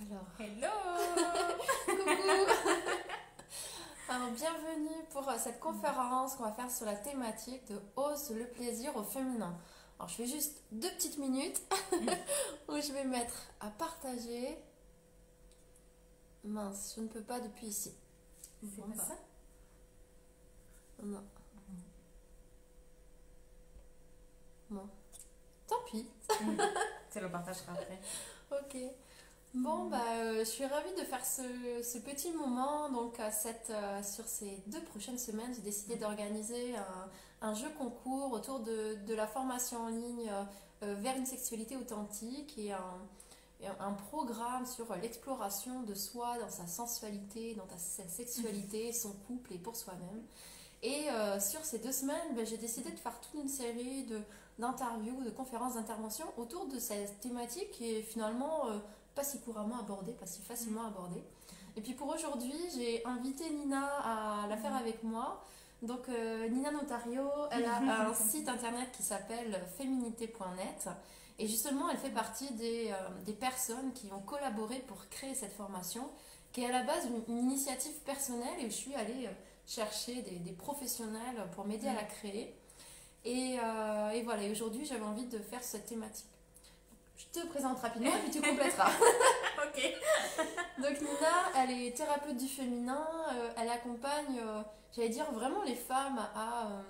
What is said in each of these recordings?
Alors, Hello coucou Alors, bienvenue pour euh, cette conférence qu'on va faire sur la thématique de Ose le plaisir au féminin. Alors, je fais juste deux petites minutes où je vais mettre à partager. Mince, je ne peux pas depuis ici. C'est Bon, pas bah, ça Non. Bon. Tant pis. Tu le partageras après. Ok. Bon, bah, euh, je suis ravie de faire ce, ce petit moment. Donc, à cette, euh, sur ces deux prochaines semaines, j'ai décidé d'organiser un, un jeu concours autour de, de la formation en ligne euh, euh, vers une sexualité authentique et un, et un programme sur l'exploration de soi dans sa sensualité, dans ta- sa sexualité, son couple et pour soi-même. Et euh, sur ces deux semaines, ben, j'ai décidé de faire toute une série de, d'interviews, de conférences, d'interventions autour de cette thématique qui est finalement euh, pas si couramment abordée, pas si facilement abordée. Et puis pour aujourd'hui, j'ai invité Nina à la faire avec moi. Donc euh, Nina Notario, elle a un site internet qui s'appelle féminité.net. Et justement, elle fait partie des, euh, des personnes qui ont collaboré pour créer cette formation, qui est à la base une, une initiative personnelle et où je suis allée euh, chercher des, des professionnels pour m'aider à la créer. Et, euh, et voilà, et aujourd'hui, j'avais envie de faire cette thématique. Je te présente rapidement et puis tu compléteras. ok. Donc Nina, elle est thérapeute du féminin, euh, elle accompagne, euh, j'allais dire vraiment les femmes à, euh,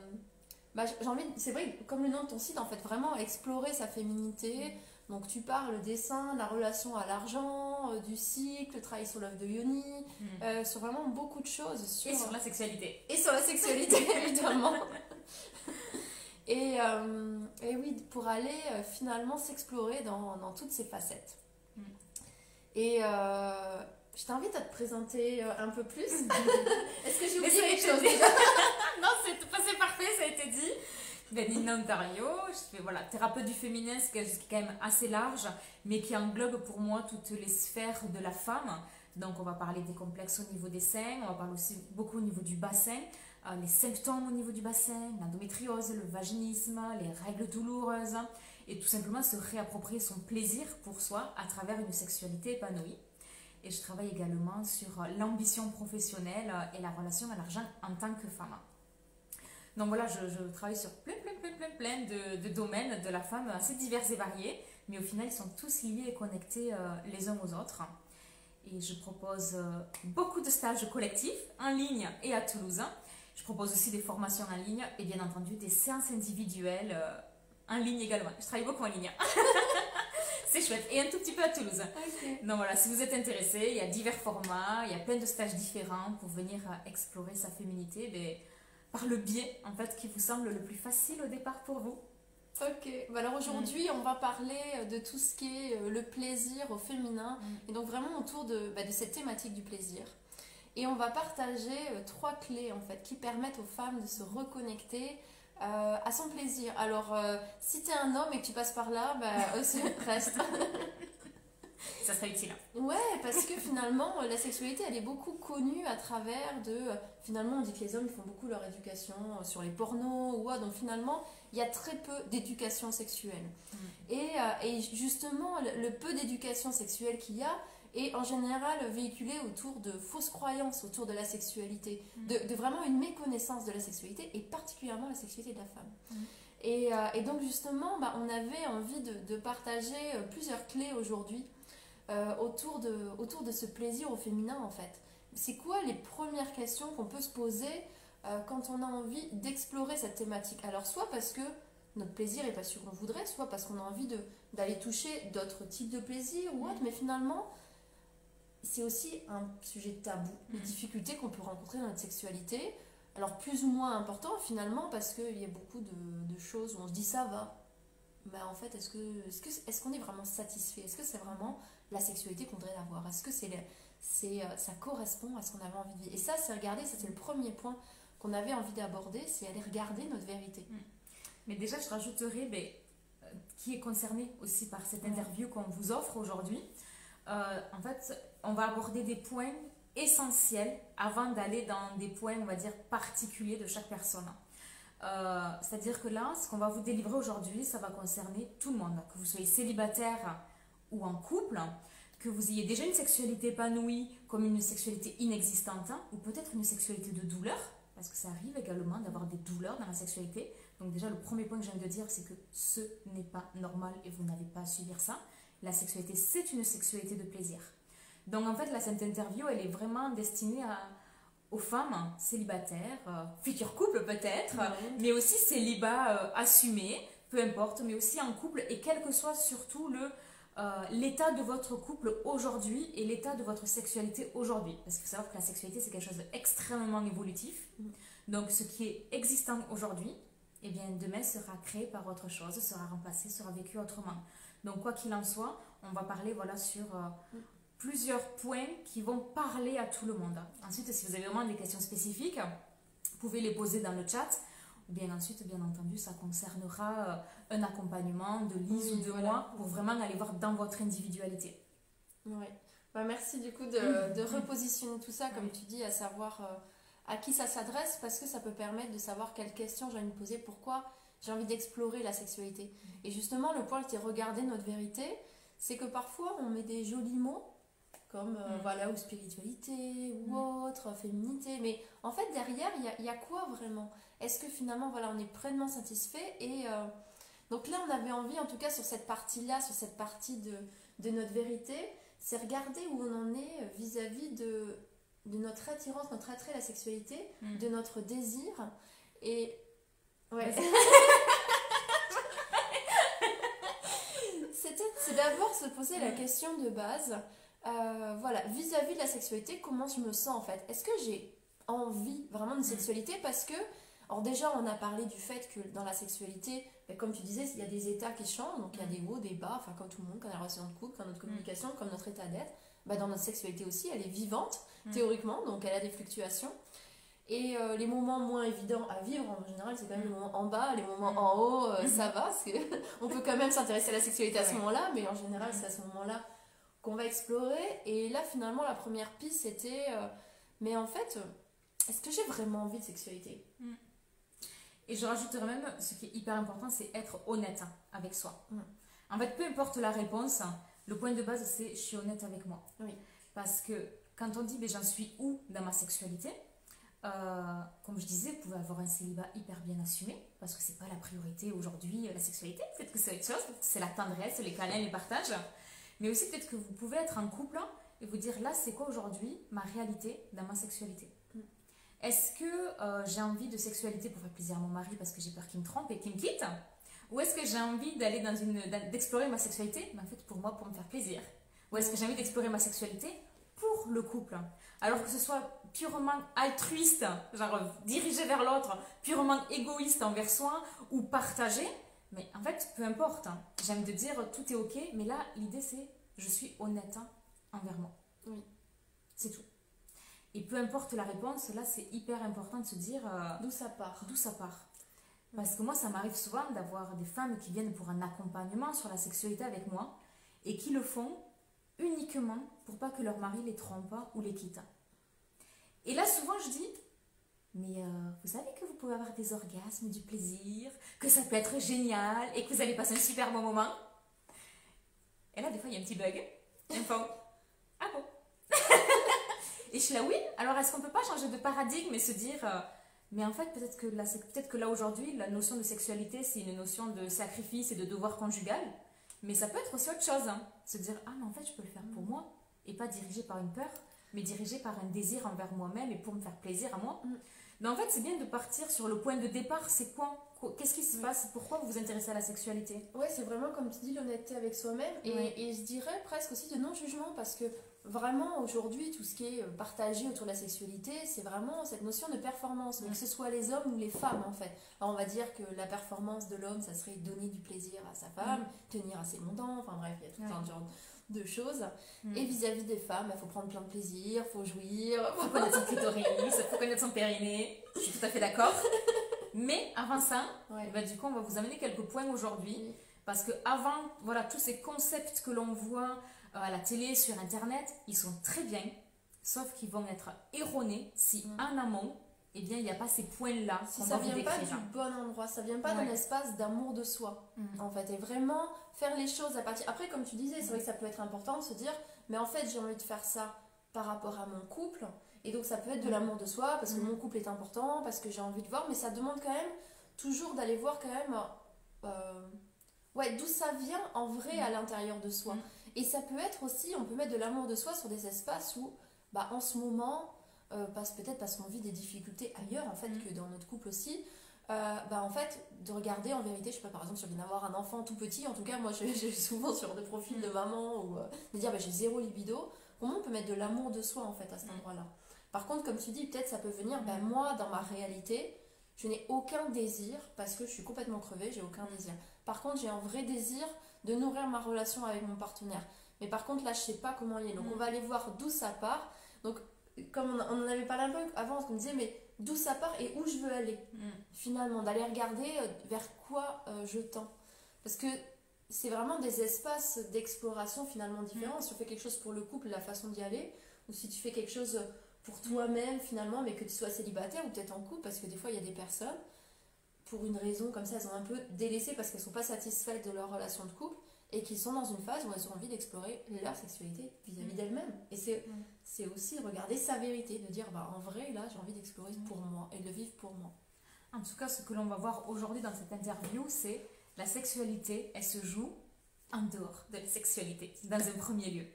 bah, j'ai envie, c'est vrai, comme le nom de ton site, en fait, vraiment explorer sa féminité. Donc tu parles des seins, de la relation à l'argent, du cycle, le travail sur l'œuvre de Yoni, euh, sur vraiment beaucoup de choses. Sur, Et sur la sexualité. et sur la sexualité, évidemment. Et, euh, et oui, pour aller euh, finalement s'explorer dans, dans toutes ces facettes. Mm. Et euh, je t'invite à te présenter un peu plus. Est-ce que j'ai oublié quelque chose déjà non, c'est parfait, ça a été dit. Ben, Nina Ontario, je fais voilà, thérapeute du féminin, ce qui est quand même assez large, mais qui englobe pour moi toutes les sphères de la femme. Donc, on va parler des complexes au niveau des seins, on va parler aussi beaucoup au niveau du bassin, les symptômes au niveau du bassin, l'endométriose, le vaginisme, les règles douloureuses, et tout simplement se réapproprier son plaisir pour soi à travers une sexualité épanouie. Et je travaille également sur l'ambition professionnelle et la relation à l'argent en tant que femme. Donc voilà, je, travaille sur plein, plein, plein, plein, plein de, domaines de la femme assez divers et variés, mais au final, ils sont tous liés et connectés euh, les uns aux autres. Et je propose euh, beaucoup de stages collectifs en ligne et à Toulouse. Je propose aussi des formations en ligne et bien entendu des séances individuelles euh, en ligne également. Je travaille beaucoup en ligne. C'est chouette. Et un tout petit peu à Toulouse. Donc voilà, si vous êtes intéressé, il y a divers formats, il y a plein de stages différents pour venir euh, explorer sa féminité mais par le biais en fait qui vous semble le plus facile au départ pour vous. Ok, Bah alors aujourd'hui on va parler de tout ce qui est euh, le plaisir au féminin Mm. et donc vraiment autour de, bah, de cette thématique du plaisir. Et on va partager euh, trois clés en fait qui permettent aux femmes de se reconnecter euh, à son plaisir. Alors euh, si tu es un homme et que tu passes par là, bah aussi reste. Ça serait utile. Ouais, parce que finalement, la sexualité, elle est beaucoup connue à travers de... Finalement, on dit que les hommes font beaucoup leur éducation sur les pornos ou autre, donc finalement, il y a très peu d'éducation sexuelle. Mm. Et, et justement, le peu d'éducation sexuelle qu'il y a est en général véhiculé autour de fausses croyances autour de la sexualité, Mm. de, de vraiment une méconnaissance de la sexualité, et particulièrement la sexualité de la femme. Mm. Et, euh, et donc justement, bah, on avait envie de, de partager euh, plusieurs clés aujourd'hui euh, autour, de, autour de ce plaisir au féminin en fait. C'est quoi les premières questions qu'on peut se poser euh, quand on a envie d'explorer cette thématique? Alors soit parce que notre plaisir n'est pas sûr qu'on voudrait, soit parce qu'on a envie d'aller toucher d'autres types de plaisir ou autre, mais finalement c'est aussi un sujet tabou, les Mhm. difficultés qu'on peut rencontrer dans notre sexualité. Alors plus ou moins important finalement parce qu'il y a beaucoup de, de choses où on se dit ça va. Mais en fait, est-ce que est-ce que est-ce qu'on est vraiment satisfait? Est-ce que c'est vraiment la sexualité qu'on voudrait avoir? Est-ce que c'est c'est euh, ça correspond à ce qu'on avait envie de vivre? Et ça, c'est regarder, ça c'est le premier point qu'on avait envie d'aborder, c'est aller regarder notre vérité. Mais déjà, je rajouterais ben, euh, qui est concerné aussi par cette interview qu'on vous offre aujourd'hui. Euh, en fait, on va aborder des points essentiels avant d'aller dans des points, on va dire, particuliers de chaque personne. Euh, C'est-à-dire que là, ce qu'on va vous délivrer aujourd'hui, ça va concerner tout le monde, que vous soyez célibataire ou en couple, que vous ayez déjà une sexualité épanouie comme une sexualité inexistante, hein, ou peut-être une sexualité de douleur, parce que ça arrive également d'avoir des douleurs dans la sexualité. Donc déjà, le premier point que j'ai envie de dire, c'est que ce n'est pas normal et vous n'avez pas à subir ça. La sexualité, c'est une sexualité de plaisir. Donc en fait, la cette interview, elle est vraiment destinée à, aux femmes célibataires, euh, futurs couples peut-être, mais aussi célibat euh, assumé, peu importe, mais aussi en couple et quel que soit surtout le euh, l'état de votre couple aujourd'hui et l'état de votre sexualité aujourd'hui. Parce qu'il faut savoir que la sexualité, c'est quelque chose d'extrêmement évolutif. Mm. Donc, ce qui est existant aujourd'hui, eh bien, demain sera créé par autre chose, sera remplacé, sera vécu autrement. Donc, quoi qu'il en soit, on va parler voilà, sur euh, mm. Plusieurs points qui vont parler à tout le monde. Ensuite, si vous avez vraiment des questions spécifiques, vous pouvez les poser dans le chat. Ou bien ensuite, bien entendu, ça concernera euh, un accompagnement de Lise ou de moi pour vraiment aller voir dans votre individualité. Oui. Bah, merci du coup de, de, repositionner tout ça, comme tu dis, à savoir euh, à qui ça s'adresse, parce que ça peut permettre de savoir quelles questions j'ai envie de poser, pourquoi j'ai envie d'explorer la sexualité. Et justement, le point qui est regarder notre vérité, c'est que parfois on met des jolis mots comme euh, mm. voilà ou spiritualité ou mm. autre féminité mais en fait derrière il y a, quoi vraiment? Est-ce que finalement voilà on est pleinement satisfait et euh, donc là, on avait envie, en tout cas sur cette partie-là, sur cette partie de, de notre vérité, c'est regarder où on en est vis-à-vis de, de notre attirance, notre attrait à la sexualité, mm. de notre désir. Et. Ouais. c'est d'abord se poser la question de base. Euh, voilà, vis-à-vis de la sexualité, comment je me sens en fait? Est-ce que j'ai envie vraiment de mm. sexualité? Parce que, alors déjà, on a parlé du fait que dans la sexualité, comme tu disais, il y a des états qui changent, donc il y a mm. des hauts, des bas, enfin comme tout le monde, a la relation de couple, quand notre mm. communication, comme notre état d'être. Bah, dans notre sexualité aussi, elle est vivante, théoriquement, donc elle a des fluctuations. Et euh, les moments moins évidents à vivre, en général, c'est quand même les moments en bas, les moments en haut, euh, ça va, parce qu'on peut quand même s'intéresser à la sexualité à ce moment-là, mais en général, c'est à ce moment-là qu'on va explorer. Et là, finalement, la première piste, c'était, euh, mais en fait, est-ce que j'ai vraiment envie de sexualité? Et je rajouterais même, ce qui est hyper important, c'est être honnête avec soi. Mm. En fait, peu importe la réponse, le point de base, c'est je suis honnête avec moi. Oui. Parce que quand on dit ben, j'en suis où dans ma sexualité, euh, comme je disais, vous pouvez avoir un célibat hyper bien assumé, parce que c'est pas la priorité aujourd'hui, la sexualité. Peut-être que c'est autre chose, c'est la tendresse, les câlins, les partages. Mais aussi, peut-être que vous pouvez être en couple et vous dire là, c'est quoi aujourd'hui ma réalité dans ma sexualité est-ce que euh, j'ai envie de sexualité pour faire plaisir à mon mari parce que j'ai peur qu'il me trompe et qu'il me quitte Ou est-ce que j'ai envie d'aller dans une d'explorer ma sexualité mais en fait pour moi pour me faire plaisir Ou est-ce que j'ai envie d'explorer ma sexualité pour le couple Alors que ce soit purement altruiste, genre dirigé vers l'autre, purement égoïste envers soi ou partagé, mais en fait peu importe. J'aime de dire tout est ok, mais là l'idée c'est je suis honnête hein, envers moi. Oui. C'est tout. Et peu importe la réponse, là c'est hyper important de se dire euh, d'où ça part. D'où ça part. Parce que moi, ça m'arrive souvent d'avoir des femmes qui viennent pour un accompagnement sur la sexualité avec moi et qui le font uniquement pour pas que leur mari les trompe ou les quitte. Et là, souvent, je dis Mais euh, vous savez que vous pouvez avoir des orgasmes, du plaisir, que ça peut être génial et que vous allez passer un super bon moment? Et là, des fois, il y a un petit bug. Enfin, ah bon? Et je suis là, oui, alors est-ce qu'on peut pas changer de paradigme et se dire, euh, mais en fait, peut-être que, là, peut que là aujourd'hui, la notion de sexualité, c'est une notion de sacrifice et de devoir conjugal, mais ça peut être aussi autre chose. Hein. Se dire, ah, mais en fait, je peux le faire pour moi, et pas dirigé par une peur, mais dirigé par un désir envers moi-même et pour me faire plaisir à moi. Mm. Mais en fait, c'est bien de partir sur le point de départ, c'est quoi? Qu'est-ce qui se passe? Pourquoi vous vous intéressez à la sexualité? Ouais, c'est vraiment comme tu dis l'honnêteté avec soi-même. Et, et, je dirais presque aussi de non-jugement parce que vraiment aujourd'hui tout ce qui est partagé autour de la sexualité c'est vraiment cette notion de performance. Que ce soit les hommes ou les femmes en fait. Alors on va dire que la performance de l'homme ça serait donner du plaisir à sa femme mm. tenir assez longtemps enfin bref il y a tout un genre de choses. Et vis-à-vis des femmes il faut prendre plein de plaisir faut jouir faut connaître son clitoris faut connaître son périnée. Je suis tout à fait d'accord mais avant ça bah, du coup on va vous amener quelques points aujourd'hui parce que avant voilà tous ces concepts que l'on voit euh, à la télé, sur Internet, ils sont très bien, sauf qu'ils vont être erronés si mm. en amont, eh bien, il n'y a pas ces points-là. Si ça vient pas du bon endroit, ça vient pas d'un espace d'amour de soi, mm. en fait. Et vraiment faire les choses à partir. Après, comme tu disais, c'est vrai que ça peut être important de se dire, mais en fait, j'ai envie de faire ça par rapport à mon couple. Et donc, ça peut être de mm. l'amour de soi, parce que mm. mon couple est important, parce que j'ai envie de voir, mais ça demande quand même toujours d'aller voir quand même. Euh, ouais, d'où ça vient en vrai à l'intérieur de soi. Et ça peut être aussi, on peut mettre de l'amour de soi sur des espaces où, bah, en ce moment, euh, peut-être parce qu'on vit des difficultés ailleurs en fait mm. que dans notre couple aussi. Euh, bah en fait de regarder en vérité je sais pas par exemple si on vient d'avoir un enfant tout petit en tout cas moi j'ai souvent sur des profils de maman ou euh, de dire bah, j'ai zéro libido comment on peut mettre de l'amour de soi en fait à cet mm. Par contre comme tu dis peut-être ça peut venir mm. moi dans ma réalité je n'ai aucun désir parce que je suis complètement crevée j'ai aucun désir par contre j'ai un vrai désir de nourrir ma relation avec mon partenaire mais par contre là je sais pas comment il est donc on va aller voir d'où ça part donc comme on, en avait parlé un peu avant, on me disait, mais d'où ça part et où je veux aller, mm. finalement, d'aller regarder euh, vers quoi euh, je tends. Parce que c'est vraiment des espaces d'exploration finalement différents. Mm. Si on fait quelque chose pour le couple, la façon d'y aller, ou si tu fais quelque chose pour toi-même finalement, mais que tu sois célibataire ou peut-être en couple, parce que des fois il y a des personnes, pour une raison comme ça, elles ont un peu délaissé parce qu'elles ne sont pas satisfaites de leur relation de couple et qui sont dans une phase où elles ont envie d'explorer leur sexualité vis-à-vis mm. d'elles-mêmes. Et c'est, mm. c'est aussi regarder sa vérité, de dire bah, en vrai, là, j'ai envie d'explorer mm. pour moi et de le vivre pour moi. En tout cas, ce que l'on va voir aujourd'hui dans cette interview, c'est la sexualité, elle se joue en dehors de la sexualité, dans un premier lieu.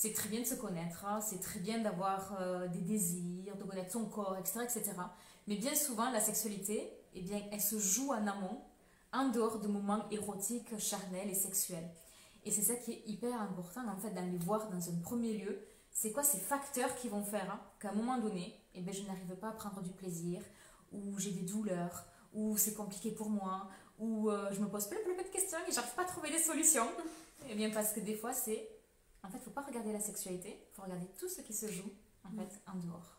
C'est très bien de se connaître, hein, c'est très bien d'avoir euh, des désirs, de connaître son corps, etc., etc. Mais bien souvent, la sexualité, eh bien, elle se joue en amont en dehors de moments érotiques, charnels et sexuels. Et c'est ça qui est hyper important en fait d'aller voir dans un premier lieu, c'est quoi ces facteurs qui vont faire hein, qu'à un moment donné, eh ben, je n'arrive pas à prendre du plaisir, ou j'ai des douleurs, ou c'est compliqué pour moi, ou euh, je me pose plein, plein, de questions et j'arrive pas à trouver des solutions. eh bien parce que des fois c'est, en fait, faut pas regarder la sexualité, faut regarder tout ce qui se joue en fait en dehors.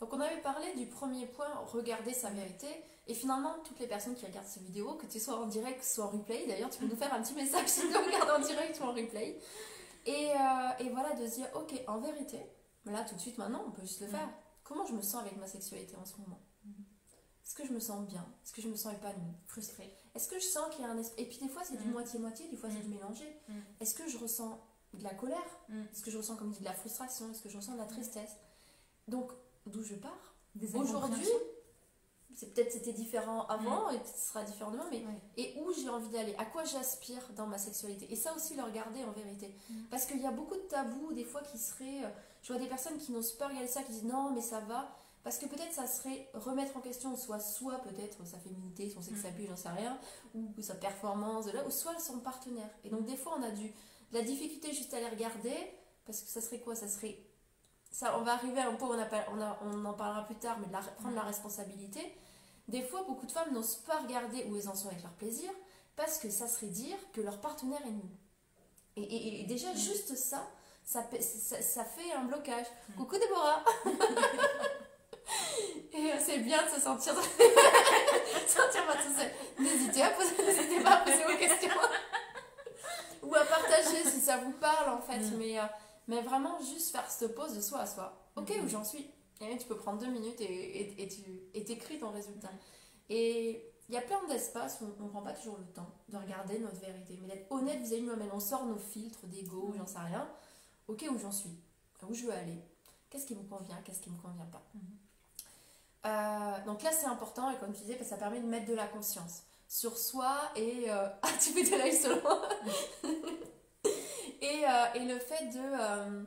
Donc on avait parlé du premier point, regarder sa vérité. Et finalement, toutes les personnes qui regardent ces vidéos, que tu sois en direct, soit en replay, d'ailleurs, tu peux nous faire un petit message si tu regardes en direct ou en replay. Et, euh, et, voilà, de se dire, ok, en vérité, là tout de suite maintenant, on peut juste le faire. Comment je me sens avec ma sexualité en ce moment? Est-ce que je me sens bien? Est-ce que je me sens épanouie Frustrée? Est-ce que je sens qu'il y a un esprit Et puis des fois, c'est du mm. moitié-moitié, des fois, c'est du mm. mélangé. Mm. Est-ce que je ressens de la colère Est-ce que je ressens, comme dit, de la frustration Est-ce que je ressens de la tristesse Donc, d'où je pars. Aujourd'hui, c'est peut-être c'était différent avant mm. et ce sera différent demain, mais et où j'ai envie d'aller, à quoi j'aspire dans ma sexualité? Et ça aussi le regarder en vérité, mm. parce qu'il y a beaucoup de tabous des fois qui seraient, euh, je vois des personnes qui n'osent pas regarder ça, qui disent non mais ça va, parce que peut-être ça serait remettre en question soit soit peut-être sa féminité, son sex mm. j'en sais rien, ou sa performance là, ou soit son partenaire. Et donc des fois on a du la difficulté juste à les regarder, parce que ça serait quoi? Ça serait ça, on va arriver à un point où on, on, en parlera plus tard, mais de prendre la responsabilité. Des fois, beaucoup de femmes n'osent pas regarder où elles en sont avec leur plaisir parce que ça serait dire que leur partenaire est nul. Et, déjà, mm. juste ça ça, ça, fait un blocage. Mm. Coucou Déborah Et c'est bien de se sentir, sentir pas tout seul. N'hésitez à poser, pas à poser vos questions. Ou à partager si ça vous parle en fait. Mm. Mais euh, mais vraiment, juste faire cette pause de soi à soi. Ok, où j'en suis Et tu peux prendre deux minutes et, et, tu t'écris ton résultat. Et il y a plein d'espaces où on ne prend pas toujours le temps de regarder notre vérité, mais d'être honnête vis-à-vis de nous-mêmes. On sort nos filtres d'ego, j'en sais rien. Ok, où j'en suis Où je veux aller Qu'est-ce qui me convient Qu'est-ce qui ne me convient pas euh, Donc là, c'est important, et comme tu disais, ça permet de mettre de la conscience sur soi et euh, ah tu fais de l'œil seulement et, euh, et, le fait de euh,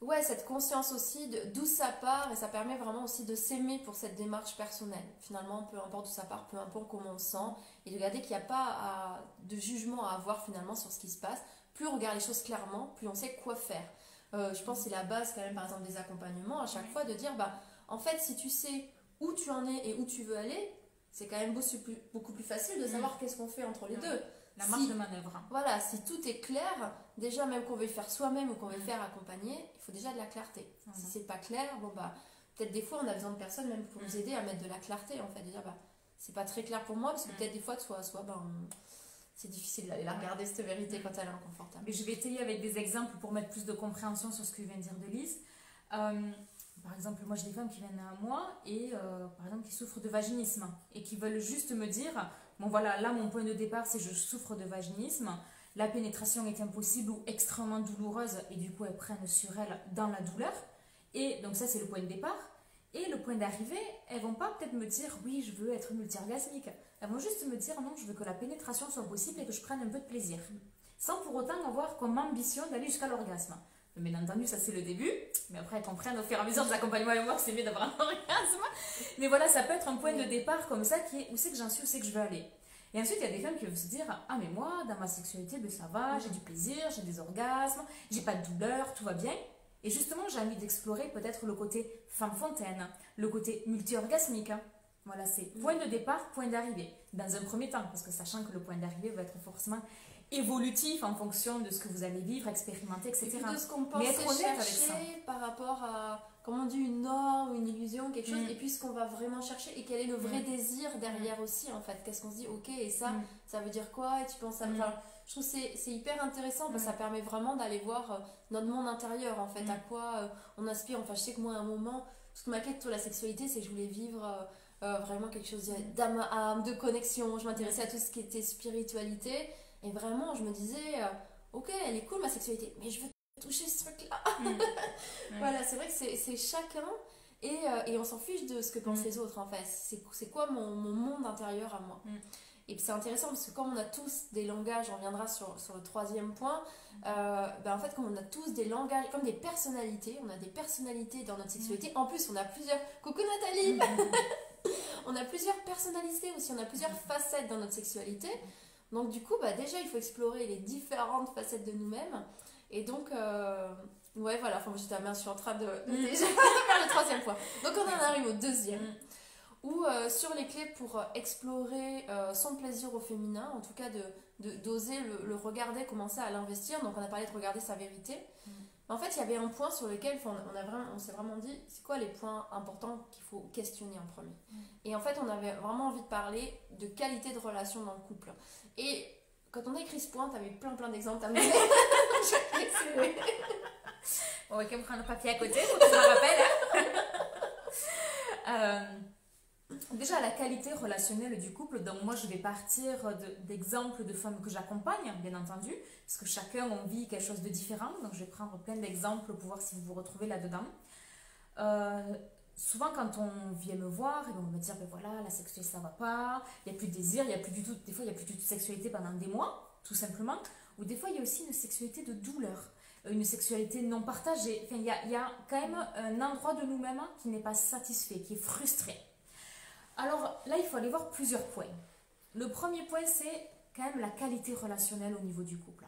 ouais cette conscience aussi d'où ça part et ça permet vraiment aussi de s'aimer pour cette démarche personnelle. Finalement peu importe d'où ça part peu importe comment on se sent et de regarder qu'il n'y a pas de jugement à avoir finalement sur ce qui se passe. Plus on regarde les choses clairement plus on sait quoi faire. Euh, je pense que c'est la base quand même par exemple des accompagnements à chaque fois de dire bah en fait si tu sais où tu en es et où tu veux aller c'est quand même beaucoup plus, beaucoup plus facile de savoir qu'est-ce qu'on fait entre les deux la marge de manœuvre. Voilà, si tout est clair, déjà même qu'on veut le faire soi-même ou qu'on veut le faire accompagner, il faut déjà de la clarté. Si c'est pas clair, bon bah peut-être des fois on a besoin de personnes même pour nous mm. aider à mettre de la clarté en fait, dire bah c'est pas très clair pour moi parce que mm. peut-être des fois soit soit ben c'est difficile d'aller la regarder cette vérité mm. quand elle est inconfortable. Mais je vais essayer avec des exemples pour mettre plus de compréhension sur ce que vient de dire de Lise. Euh, par exemple, moi j'ai des femmes qui viennent à moi et euh, par exemple qui souffrent de vaginisme et qui veulent juste me dire bon voilà, là mon point de départ c'est je souffre de vaginisme, la pénétration est impossible ou extrêmement douloureuse et du coup elles prennent sur elles dans la douleur. Et donc ça c'est le point de départ. Et le point d'arrivée, elles vont pas peut-être me dire oui je veux être multi-orgasmique. Elles vont juste me dire non je veux que la pénétration soit possible et que je prenne un peu de plaisir. Sans pour autant avoir comme ambition d'aller jusqu'à l'orgasme. Bien entendu, ça c'est le début, mais après elles comprennent au fur et à mesure de l'accompagnement et moi que c'est mieux d'avoir un orgasme. Mais voilà, ça peut être un point de départ comme ça qui est où c'est que j'en suis, où c'est que je veux aller. Et ensuite, il y a des femmes qui peuvent se dire Ah, mais moi, dans ma sexualité, ben, ça va, j'ai du plaisir, j'ai des orgasmes, j'ai pas de douleur, tout va bien. Et justement, j'ai envie d'explorer peut-être le côté femme fontaine, le côté multi-orgasmique. Voilà, c'est point de départ, point d'arrivée. Dans un premier temps, parce que sachant que le point d'arrivée va être forcément évolutif en fonction de ce que vous allez vivre, expérimenter, etc. Et de ce qu'on pensait chercher par rapport à, comment on dit, une norme, une illusion, quelque chose, mm. et puis ce qu'on va vraiment chercher, et quel est le vrai mm. désir derrière mm. aussi, en fait. Qu'est-ce qu'on se dit, ok, et ça, ça veut dire quoi Et tu penses à... Enfin, je trouve que c'est hyper intéressant, parce que ça permet vraiment d'aller voir euh, notre monde intérieur, en fait, à quoi euh, on aspire. Enfin, je sais que moi, à un moment, ce qui m'inquiète sur la sexualité, c'est que je voulais vivre... Euh, vraiment quelque chose d'âme à âme, de connexion. Je m'intéressais à tout ce qui était spiritualité. Et vraiment, je me disais, euh, ok, elle est cool ma sexualité, mais je veux toucher ce truc-là. Mm. voilà, c'est vrai que c'est chacun et, euh, et on s'en fiche de ce que pensent mm. les autres en fait. C'est quoi mon, mon, monde intérieur à moi? Mm. Et c'est intéressant parce que comme on a tous des langages, on reviendra sur, sur le troisième point, euh, ben en fait comme on a tous des langages, comme des personnalités, on a des personnalités dans notre sexualité. En plus, on a plusieurs... Coucou Nathalie On a plusieurs personnalités aussi, on a plusieurs facettes dans notre sexualité. Donc du coup, bah, déjà, il faut explorer les différentes facettes de nous-mêmes. Et donc, euh, ouais, voilà, enfin, j'étais à je suis en train de, de mm. déjà faire le troisième point. Donc on en arrive au deuxième. Mm. Ou euh, sur les clés pour euh, explorer son plaisir au féminin, en tout cas de d'oser le, regarder, commencer à l'investir. Donc on a parlé de regarder sa vérité. Mm. En fait, il y avait un point sur lequel on, a vraiment, on s'est vraiment dit, c'est quoi les points importants qu'il faut questionner en premier? Et en fait, on avait vraiment envie de parler de qualité de relation dans le couple. Et quand on a écrit ce point, t'avais plein plein d'exemples à me donner. on va quand même prendre le papier à côté pour que je me rappelle. euh, déjà, la qualité relationnelle du couple. Donc, moi, je vais partir d'exemples de, femmes que j'accompagne, bien entendu, parce que chacun, on vit quelque chose de différent. Donc, je vais prendre plein d'exemples pour voir si vous vous retrouvez là-dedans. Euh, souvent quand on vient me voir et on me dire ben voilà la sexualité ça va pas il y a plus de désir il y a plus du tout des fois il y a plus du tout de sexualité pendant des mois tout simplement ou des fois il y a aussi une sexualité de douleur euh, une sexualité non partagée enfin il y a, y a quand même un endroit de nous-mêmes qui n'est pas satisfait qui est frustré alors là il faut aller voir plusieurs points le premier point c'est quand même la qualité relationnelle au niveau du couple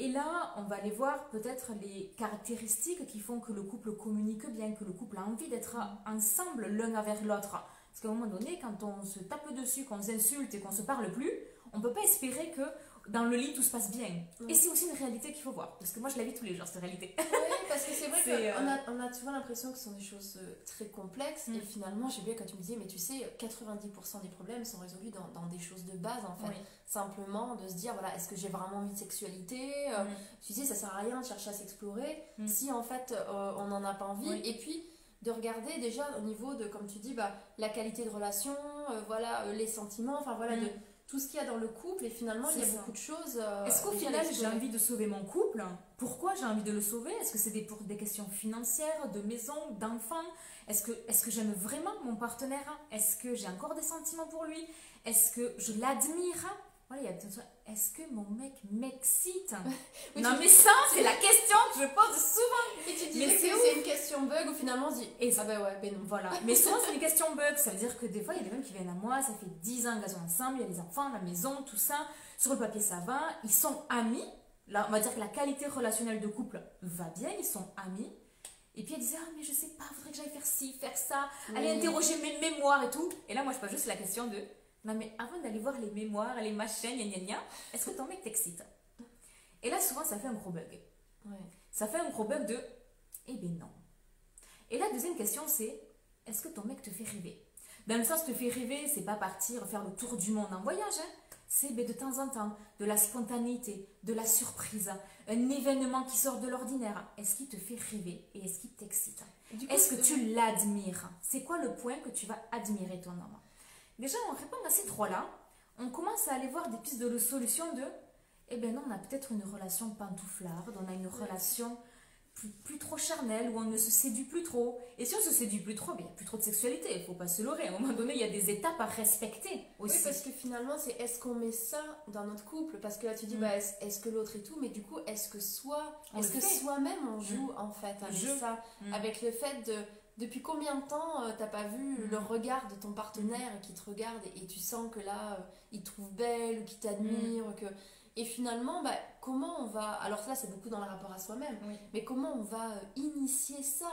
et là, on va aller voir peut-être les caractéristiques qui font que le couple communique bien, que le couple a envie d'être ensemble l'un avec l'autre. Parce qu'à un moment donné, quand on se tape dessus, qu'on s'insulte et qu'on se parle plus, on ne peut pas espérer que dans le lit tout se passe bien. Et c'est aussi une réalité qu'il faut voir. Parce que moi je la vis tous les jours, cette réalité. Oui, parce que c'est vrai qu'on a, on a souvent l'impression que ce sont des choses euh, très complexes. Et mm. finalement, j'ai bien quand tu me disais, mais tu sais, 90% des problèmes sont résolus dans, dans, des choses de base en fait. Simplement de se dire, voilà, est-ce que j'ai vraiment envie de sexualité euh, mm. Tu sais, ça sert à rien de chercher à s'explorer mm. si en fait euh, on n'en a pas envie. Et puis de regarder déjà au niveau de, comme tu dis, bah, la qualité de relation, voilà, les sentiments, enfin voilà, de tout ce qu'il y a dans le couple et finalement il y a beaucoup de choses. Euh, Est-ce qu'au final j'ai envie de sauver mon couple? Pourquoi j'ai envie de le sauver? Est-ce que c'est des, pour des questions financières, de maison, d'enfants? Est-ce que, est que j'aime vraiment mon partenaire? Est-ce que j'ai encore des sentiments pour lui? Est-ce que je l'admire? Voilà, il y a est-ce que mon mec m'excite? Non, mais ça, c'est la question que je pose souvent. Et tu dis que c'est une question bug ou finalement on dit, et ça, bah ouais, ben non. Voilà. mais souvent, c'est une question bug. Ça veut dire que des fois, il y a des mecs qui viennent à moi, ça fait 10 ans qu'ils sont ensemble, il y a des enfants, la maison, tout ça. Sur le papier, ça va. Ils sont amis. Là, on va dire que la qualité relationnelle de couple va bien, ils sont amis. Et puis elle disait, ah, mais je sais pas, faudrait que j'aille faire ci, faire ça, aller interroger mes mémoires et tout. Et là, moi, je pose juste la question de, non, mais avant d'aller voir les mémoires, les machins, gna gna gna, est-ce que ton mec t'excite? Et là, souvent, ça fait un gros bug. Ça fait un gros bug de Eh ben non. Et la deuxième question, c'est Est-ce que ton mec te fait rêver? Dans le sens, te fait rêver, c'est pas partir faire le tour du monde en voyage. Hein. c'est ben, de temps en temps de la spontanéité, de la surprise, un événement qui sort de l'ordinaire. Est-ce qu'il te fait rêver et est-ce qu'il t'excite? Est-ce que tu l'admires? C'est quoi le point que tu vas admirer ton homme? Déjà, en répondant à ces trois-là, on commence à aller voir des pistes de solution de eh bien non, on a peut-être une relation pantouflarde, on a une relation plus, trop charnel, où on ne se séduit plus trop. Et si on se séduit plus trop, ben, il n'y a plus trop de sexualité, il faut pas se leurrer. À un moment donné, il y a des étapes à respecter aussi. Oui, parce que finalement, c'est est-ce qu'on met ça dans notre couple? Parce que là, tu dis, mm. bah, est-ce que l'autre et tout, mais du coup, est-ce que soi, est-ce que soi-même on joue mm. en fait avec ça? Mm. Avec le fait de. Depuis combien de temps tu euh, t'as pas vu le regard de ton partenaire qui te regarde et, tu sens que là, euh, il te trouve belle ou qu'il t'admire, que et finalement, bah, comment on va. Alors, ça, c'est beaucoup dans le rapport à soi-même, mais comment on va euh, initier ça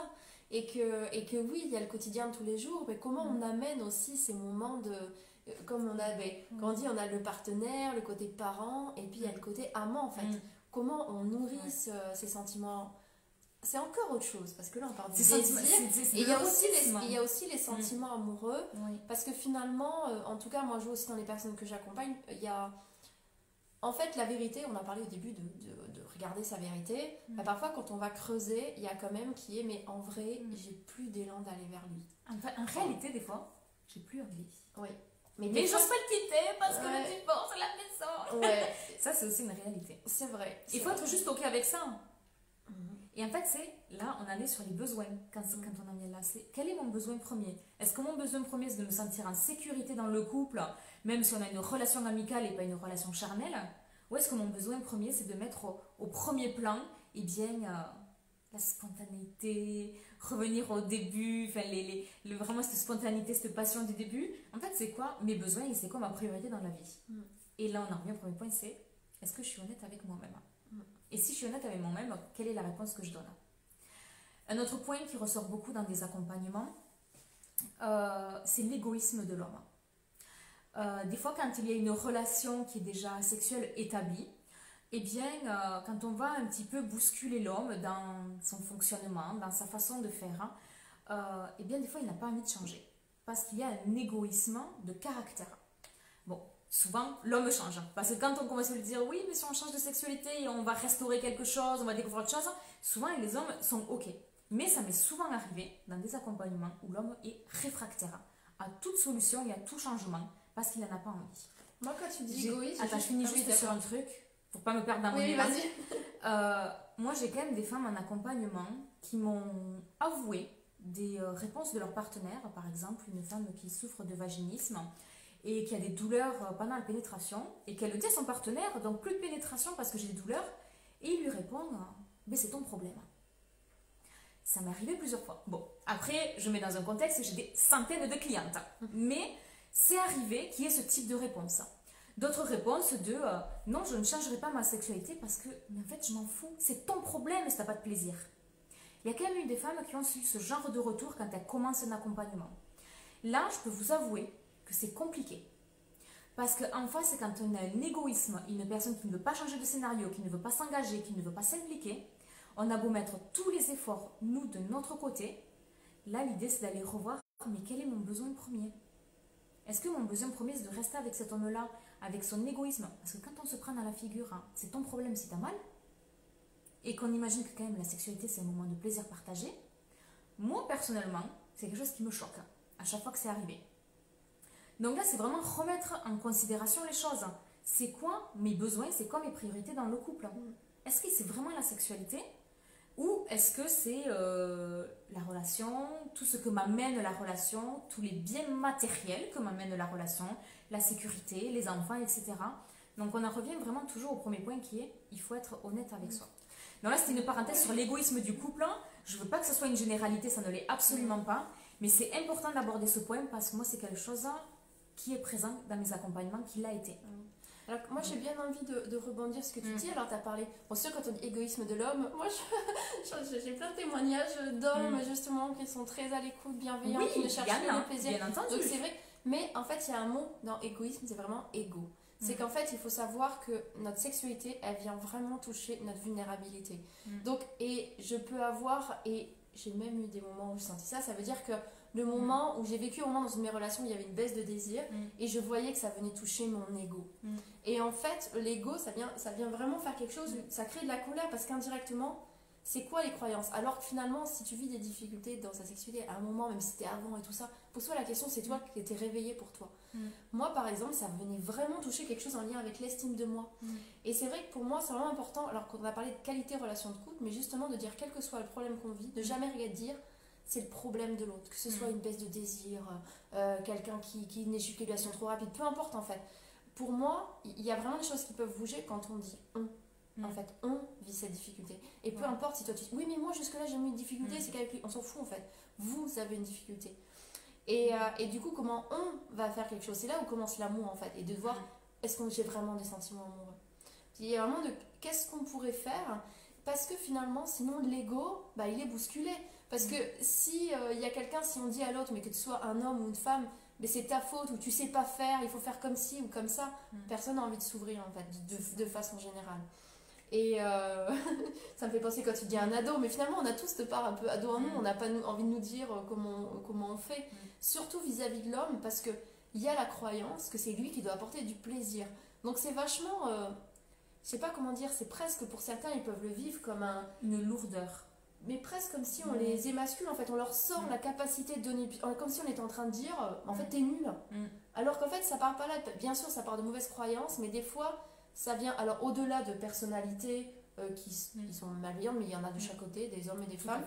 et que, et que oui, il y a le quotidien de tous les jours, mais comment on mm. amène aussi ces moments de. Euh, comme on avait, mm. quand on dit, on a le partenaire, le côté parent, et puis il y a le côté amant, en fait. Mm. Comment on nourrit ces sentiments c'est encore autre chose parce que là on parle du désir et il y a aussi les il y a aussi les sentiments amoureux parce que finalement euh, en tout cas moi je vois aussi dans les personnes que j'accompagne il y a en fait, la vérité, on a parlé au début de, de, regarder sa vérité. Mm. Bah, parfois, quand on va creuser, il y a quand même qui est, mais en vrai, mm. j'ai plus d'élan d'aller vers lui. En, réalité, des fois, j'ai plus envie. Oui. Mais, mais j'ose pas le quitter parce que tu penses à la maison. Ouais. ça, c'est aussi une réalité. C'est vrai. Il faut être juste OK avec ça. Mm. Et en fait, c'est là, on en est sur les besoins quand, quand on en est là. C'est quel est mon besoin premier? Est-ce que mon besoin premier, c'est de me sentir en sécurité dans le couple même si on a une relation amicale et pas une relation charnelle, ou est-ce que mon besoin premier, c'est de mettre au, premier plan eh bien, euh, la spontanéité, revenir au début, enfin, les, les, vraiment cette spontanéité, cette passion du début? En fait, c'est quoi mes besoins et c'est quoi ma priorité dans la vie? Mm. Et là, on en revient au premier point, c'est est-ce que je suis honnête avec moi-même? mm. Et si je suis honnête avec moi-même, quelle est la réponse que je donne? Un autre point qui ressort beaucoup dans des accompagnements, euh, c'est l'égoïsme de l'homme. Euh, des fois, quand il y a une relation qui est déjà sexuelle établie, eh bien, euh, quand on va un petit peu bousculer l'homme dans son fonctionnement, dans sa façon de faire, hein, eh bien, des fois, il n'a pas envie de changer. Parce qu'il y a un égoïsme de caractère. Souvent, l'homme change. Parce que quand on commence à lui dire, oui, mais si on change de sexualité on va restaurer quelque chose, on va découvrir autre chose, souvent, les hommes sont OK. Mais ça m'est souvent arrivé dans des accompagnements où l'homme est réfractaire à toute solution et à tout changement parce qu'il n'en a pas envie. Moi, quand tu dis égoïste, attends, je finis juste sur un truc pour pas me perdre dans mon Oui, vas-y. Euh, moi, j'ai quand même des femmes en accompagnement qui m'ont avoué des euh, réponses de leur partenaire. Par exemple, une femme qui souffre de vaginisme et qui a des douleurs euh, pendant la pénétration et qu'elle le dit à son partenaire, donc plus de pénétration parce que j'ai des douleurs. Et il lui répond, mais c'est ton problème. Ça m'est arrivé plusieurs fois. Bon, après, je mets dans un contexte, j'ai des centaines de clientes. Mais c'est arrivé qu'il y ait ce type de réponse. D'autres réponses de euh, non, je ne changerai pas ma sexualité parce que, mais en fait, je m'en fous. C'est ton problème si tu n'as pas de plaisir. Il y a quand même eu des femmes qui ont eu ce genre de retour quand elles commencent un accompagnement. Là, je peux vous avouer que c'est compliqué. Parce qu'en face, quand on a un égoïsme, une personne qui ne veut pas changer de scénario, qui ne veut pas s'engager, qui ne veut pas s'impliquer, on a beau mettre tous les efforts, nous, de notre côté, là, l'idée, c'est d'aller revoir, mais quel est mon besoin premier? Est-ce que mon besoin premier, c'est de rester avec cet homme-là, avec son égoïsme? Parce que quand on se prend dans la figure, hein, c'est ton problème si t'as mal, et qu'on imagine que quand même la sexualité, c'est un moment de plaisir partagé, moi, personnellement, c'est quelque chose qui me choque à chaque fois que c'est arrivé. Donc là, c'est vraiment remettre en considération les choses. C'est quoi mes besoins, c'est quoi mes priorités dans le couple? Est-ce que c'est vraiment la sexualité? Ou est-ce que c'est euh, la relation, tout ce que m'amène la relation, tous les biens matériels que m'amène la relation, la sécurité, les enfants, etc. Donc on en revient vraiment toujours au premier point qui est il faut être honnête avec soi. Donc là, c'était une parenthèse sur l'égoïsme du couple. Je ne veux pas que ce soit une généralité, ça ne l'est absolument pas. Mais c'est important d'aborder ce point parce que moi, c'est quelque chose qui est présent dans mes accompagnements, qui l'a été. Alors, moi, j'ai bien envie de, rebondir sur ce que tu mm. dis. Alors, tu as parlé, bon, sûr, quand on dit égoïsme de l'homme, moi, j'ai plein de témoignages d'hommes, mm. justement, qui sont très à l'écoute, bienveillants, qui ne cherchent pas le plaisir. Bien entendu. Donc, c'est vrai. Mais en fait, il y a un mot dans égoïsme, c'est vraiment égo. c'est Mm. qu'en fait, il faut savoir que notre sexualité, elle vient vraiment toucher notre vulnérabilité. Mm. Donc, et je peux avoir, et j'ai même eu des moments où j'ai senti ça, ça veut dire que le moment où j'ai vécu au moment dans une de mes relations où il y avait une baisse de désir, Mm. et je voyais que ça venait toucher mon ego. Mm. Et en fait, l'ego, ça vient, ça vient vraiment faire quelque chose, ça crée de la colère parce qu'indirectement, c'est quoi les croyances? Alors que finalement, si tu vis des difficultés dans ta sexualité à un moment, même si c'était avant et tout ça, pose-toi la question, c'est toi qui étais réveillé pour toi. Mm. Moi, par exemple, ça venait vraiment toucher quelque chose en lien avec l'estime de moi. Mm. Et c'est vrai que pour moi, c'est vraiment important, alors qu'on a parlé de qualité relation de couple, mais justement de dire, quel que soit le problème qu'on vit, de jamais rien dire c'est le problème de l'autre, que ce soit Mm. une baisse de désir, euh, quelqu'un qui, qui une éjaculation trop rapide, peu importe en fait. Pour moi, il y a vraiment des choses qui peuvent bouger quand on dit on. En Mm. fait, on vit cette difficulté. Et peu Ouais. importe si toi tu dis oui, mais moi jusque-là j'ai eu une difficulté, Mm. c'est qu'avec lui, on s'en fout en fait. Vous avez une difficulté. Et, euh, et du coup, comment on va faire quelque chose? C'est là où commence l'amour en fait. Et de voir est-ce que j'ai vraiment des sentiments amoureux? Il y a vraiment de qu'est-ce qu'on pourrait faire? Parce que finalement, sinon l'ego, bah, il est bousculé. Parce que si euh, il y a quelqu'un, si on dit à l'autre, mais que tu sois un homme ou une femme, mais c'est ta faute ou tu sais pas faire, il faut faire comme ci ou comme ça, Mm. personne n'a envie de s'ouvrir en fait, de, de façon générale. Et euh, ça me fait penser quand tu dis un ado, mais finalement on a tous cette part un peu ado en nous, Mm. on n'a pas envie de nous dire euh, comment, comment on fait, Mm. surtout vis-à-vis de l'homme, parce que il y a la croyance que c'est lui qui doit apporter du plaisir. Donc c'est vachement, euh, je sais pas comment dire, c'est presque pour certains ils peuvent le vivre comme un, Une lourdeur. Mais presque comme si on Mm. les émascule en fait, on leur sort Mm. la capacité de donner, comme si on était en train de dire, euh, en Mm. fait t'es nul. Alors qu'en fait ça part pas là, bien sûr ça part de mauvaises croyances, mais des fois ça vient, alors au-delà de personnalités euh, qui, sont malveillantes, mais il y en a de chaque côté, des hommes et des femmes.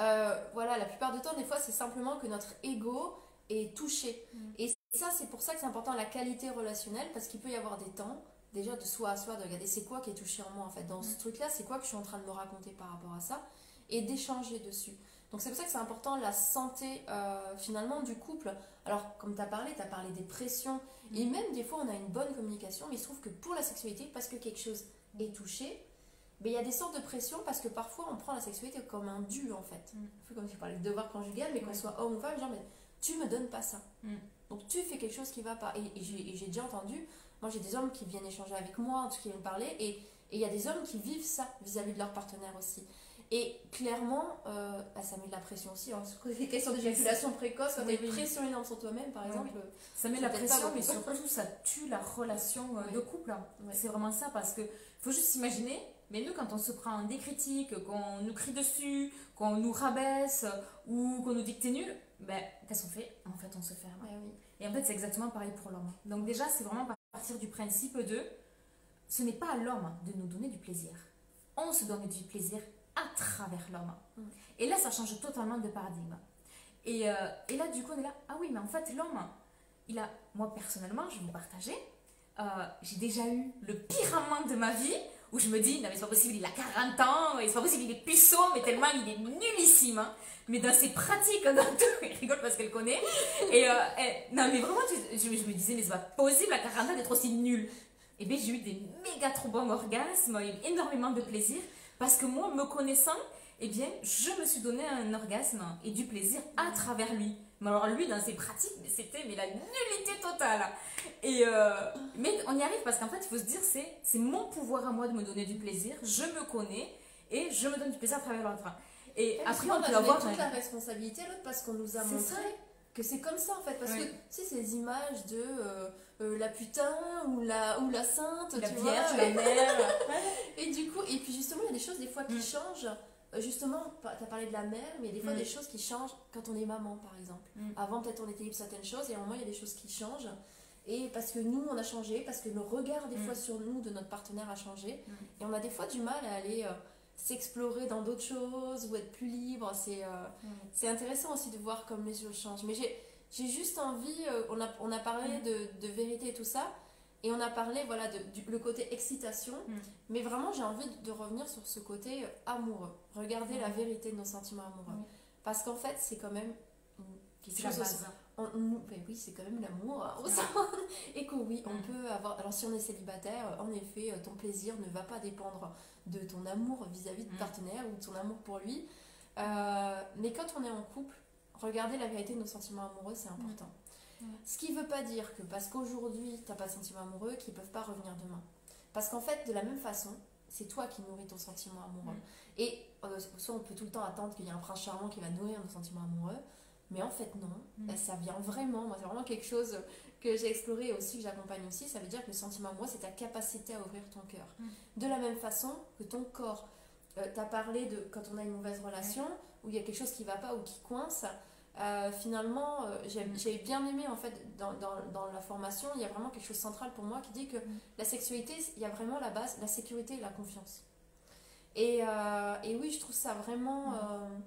Euh, voilà, la plupart du temps, des fois c'est simplement que notre ego est touché. Et ça c'est pour ça que c'est important la qualité relationnelle, parce qu'il peut y avoir des temps, déjà de soi à soi, de regarder c'est quoi qui est touché en moi en fait. Dans ce Mm. truc-là, c'est quoi que je suis en train de me raconter par rapport à ça, et d'échanger dessus. Donc c'est pour ça que c'est important la santé euh, finalement du couple. Alors comme tu as parlé, tu as parlé des pressions, Mm. et même des fois on a une bonne communication, mais il se trouve que pour la sexualité, parce que quelque chose est touché, mais il y a des sortes de pressions parce que parfois on prend la sexualité comme un dû en fait. Mm. Un peu comme tu parlais de devoir conjugal, mais qu'on soit homme ou femme, genre mais tu me donnes pas ça. Mm. Donc tu fais quelque chose qui va pas. Et j'ai déjà entendu, moi j'ai des hommes qui viennent échanger avec moi, en tout cas qui viennent parler, et et il y a des hommes qui vivent ça vis-à-vis de leur partenaire aussi. Et clairement, euh, bah, ça met de la pression aussi. Hein. Les questions d'éjaculation précoce, quand tu as Oui, une oui. pression énorme sur toi-même, par Oui, exemple, Ça met C'est la pression, mais surtout ça tue la relation euh, de couple. Ouais. C'est vraiment ça parce que faut juste s'imaginer, mais nous quand on se prend des critiques, qu'on nous crie dessus, qu'on nous rabaisse ou qu'on nous dit que t'es nul, ben qu'est-ce qu'on fait? En fait, on se ferme. Oui. Et en fait, c'est exactement pareil pour l'homme. Donc déjà, c'est vraiment partir du principe de ce n'est pas à l'homme de nous donner du plaisir. On se donne du plaisir à travers l'homme. Mm. Et là, ça change totalement de paradigme. Et, euh, et là, du coup, on est là, ah oui, mais en fait, l'homme, il a, moi personnellement, je vais vous partager, euh, j'ai déjà eu le pire amant de ma vie où je me dis, non mais c'est pas possible, il a 40 ans, c'est pas possible, il est puceau, mais tellement il est nullissime. hein. Mais dans ses pratiques, dans tout, il rigole parce qu'elle connaît. Et, euh, non mais vraiment, je, me disais, mais c'est pas possible à 40 ans d'être aussi nul. Et bien j'ai eu des méga trop bons orgasmes, énormément de plaisir, parce que moi, me connaissant, eh bien, je me suis donné un orgasme et du plaisir à travers lui. Mais alors lui, dans ses pratiques, c'était mais la nullité totale. Et euh, mais on y arrive parce qu'en fait, il faut se dire, c'est c'est mon pouvoir à moi de me donner du plaisir. Je me connais et je me donne du plaisir à travers l'autre. Et Et après, on peut avoir toute la responsabilité à l'autre parce qu'on nous a C'est montré que c'est comme ça en fait. Parce Oui. que tu sais, ces images de euh, euh, la putain ou la, ou la sainte, la tu vierge, la mère. Et du coup, et puis justement, il y a des choses des fois qui Mm. changent. Euh, Justement, tu as parlé de la mère, mais il y a des fois Mm. des choses qui changent quand on est maman, par exemple. Mm. Avant, peut-être on était libre de certaines choses, et à un moment, il y a des choses qui changent. Et parce que nous, on a changé, parce que le regard, des Mm. fois, sur nous, de notre partenaire a changé. Et on a des fois du mal à aller euh, s'explorer dans d'autres choses ou être plus libre. C'est euh, c'est intéressant aussi de voir comme les choses changent. Mais j'ai juste envie, euh, on, a, on a parlé de, de vérité et tout ça, et on a parlé, voilà, de, du le côté excitation, Mm. mais vraiment j'ai envie de, de revenir sur ce côté euh, amoureux. Regarder la Mm. vérité de nos sentiments amoureux. Parce qu'en fait, c'est quand même quelque chose aussi- on- ben oui, c'est quand même l'amour. hein. Et que oui, on Mm. peut avoir. Alors, si on est célibataire, en effet, euh, ton plaisir ne va pas dépendre de ton amour vis-à-vis de Mm. partenaire ou de ton amour pour lui. Euh, mais quand on est en couple, regarder la vérité de nos sentiments amoureux, c'est important. Ce qui ne veut pas dire que parce qu'aujourd'hui, tu n'as pas de sentiment amoureux, qu'ils ne peuvent pas revenir demain. Parce qu'en fait, de la même façon, c'est toi qui nourris ton sentiment amoureux. Et euh, soit on peut tout le temps attendre qu'il y ait un prince charmant qui va nourrir nos sentiments amoureux, mais en fait non. Ça vient vraiment, moi c'est vraiment quelque chose que j'ai exploré et aussi que j'accompagne aussi. Ça veut dire que le sentiment amoureux, c'est ta capacité à ouvrir ton cœur. De la même façon que ton corps. Euh, tu as parlé de quand on a une mauvaise relation, où il y a quelque chose qui ne va pas ou qui coince. Euh, finalement, euh, j'ai bien aimé en fait dans, dans, la formation, il y a vraiment quelque chose de central pour moi qui dit que mm. la sexualité, il y a vraiment la base, la sécurité et la confiance. Et, euh, et oui, je trouve ça vraiment. Mm.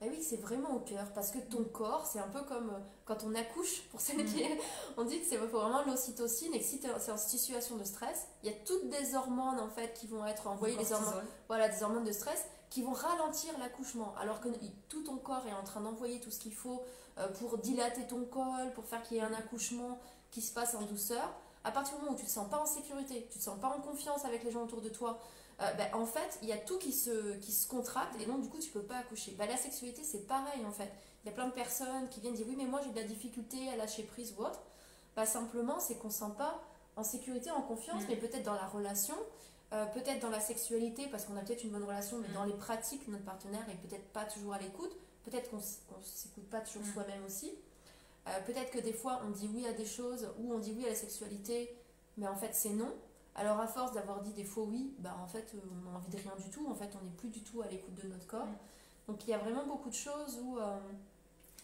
Bah oui, c'est vraiment au cœur parce que ton corps, c'est un peu comme quand on accouche, pour celles qui. Mm. On dit que c'est vraiment l'ocytocine et que si c'est en situation de stress, il y a toutes des hormones en fait qui vont être envoyées, des hormones, voilà, des hormones de stress qui vont ralentir l'accouchement, alors que tout ton corps est en train d'envoyer tout ce qu'il faut euh, pour dilater ton col, pour faire qu'il y ait un accouchement qui se passe en douceur. À partir du moment où tu te sens pas en sécurité, tu te sens pas en confiance avec les gens autour de toi, euh, ben, en fait, il y a tout qui se, qui se contracte et donc du coup tu peux pas accoucher. Ben, la sexualité c'est pareil en fait. Il y a plein de personnes qui viennent dire oui mais moi j'ai de la difficulté à lâcher prise ou autre. Ben, simplement c'est qu'on se sent pas en sécurité, en confiance, mm. mais peut-être dans la relation, euh, peut-être dans la sexualité, parce qu'on a peut-être une bonne relation, mais dans mm. les pratiques, notre partenaire est peut-être pas toujours à l'écoute. Peut-être qu'on ne s'écoute pas toujours mm. soi-même aussi. Euh, peut-être que des fois, on dit oui à des choses, ou on dit oui à la sexualité, mais en fait, c'est non. Alors, à force d'avoir dit des faux oui, bah, en fait, euh, on n'a envie de rien du tout. En fait, on n'est plus du tout à l'écoute de notre corps. Mm. Donc, il y a vraiment beaucoup de choses où.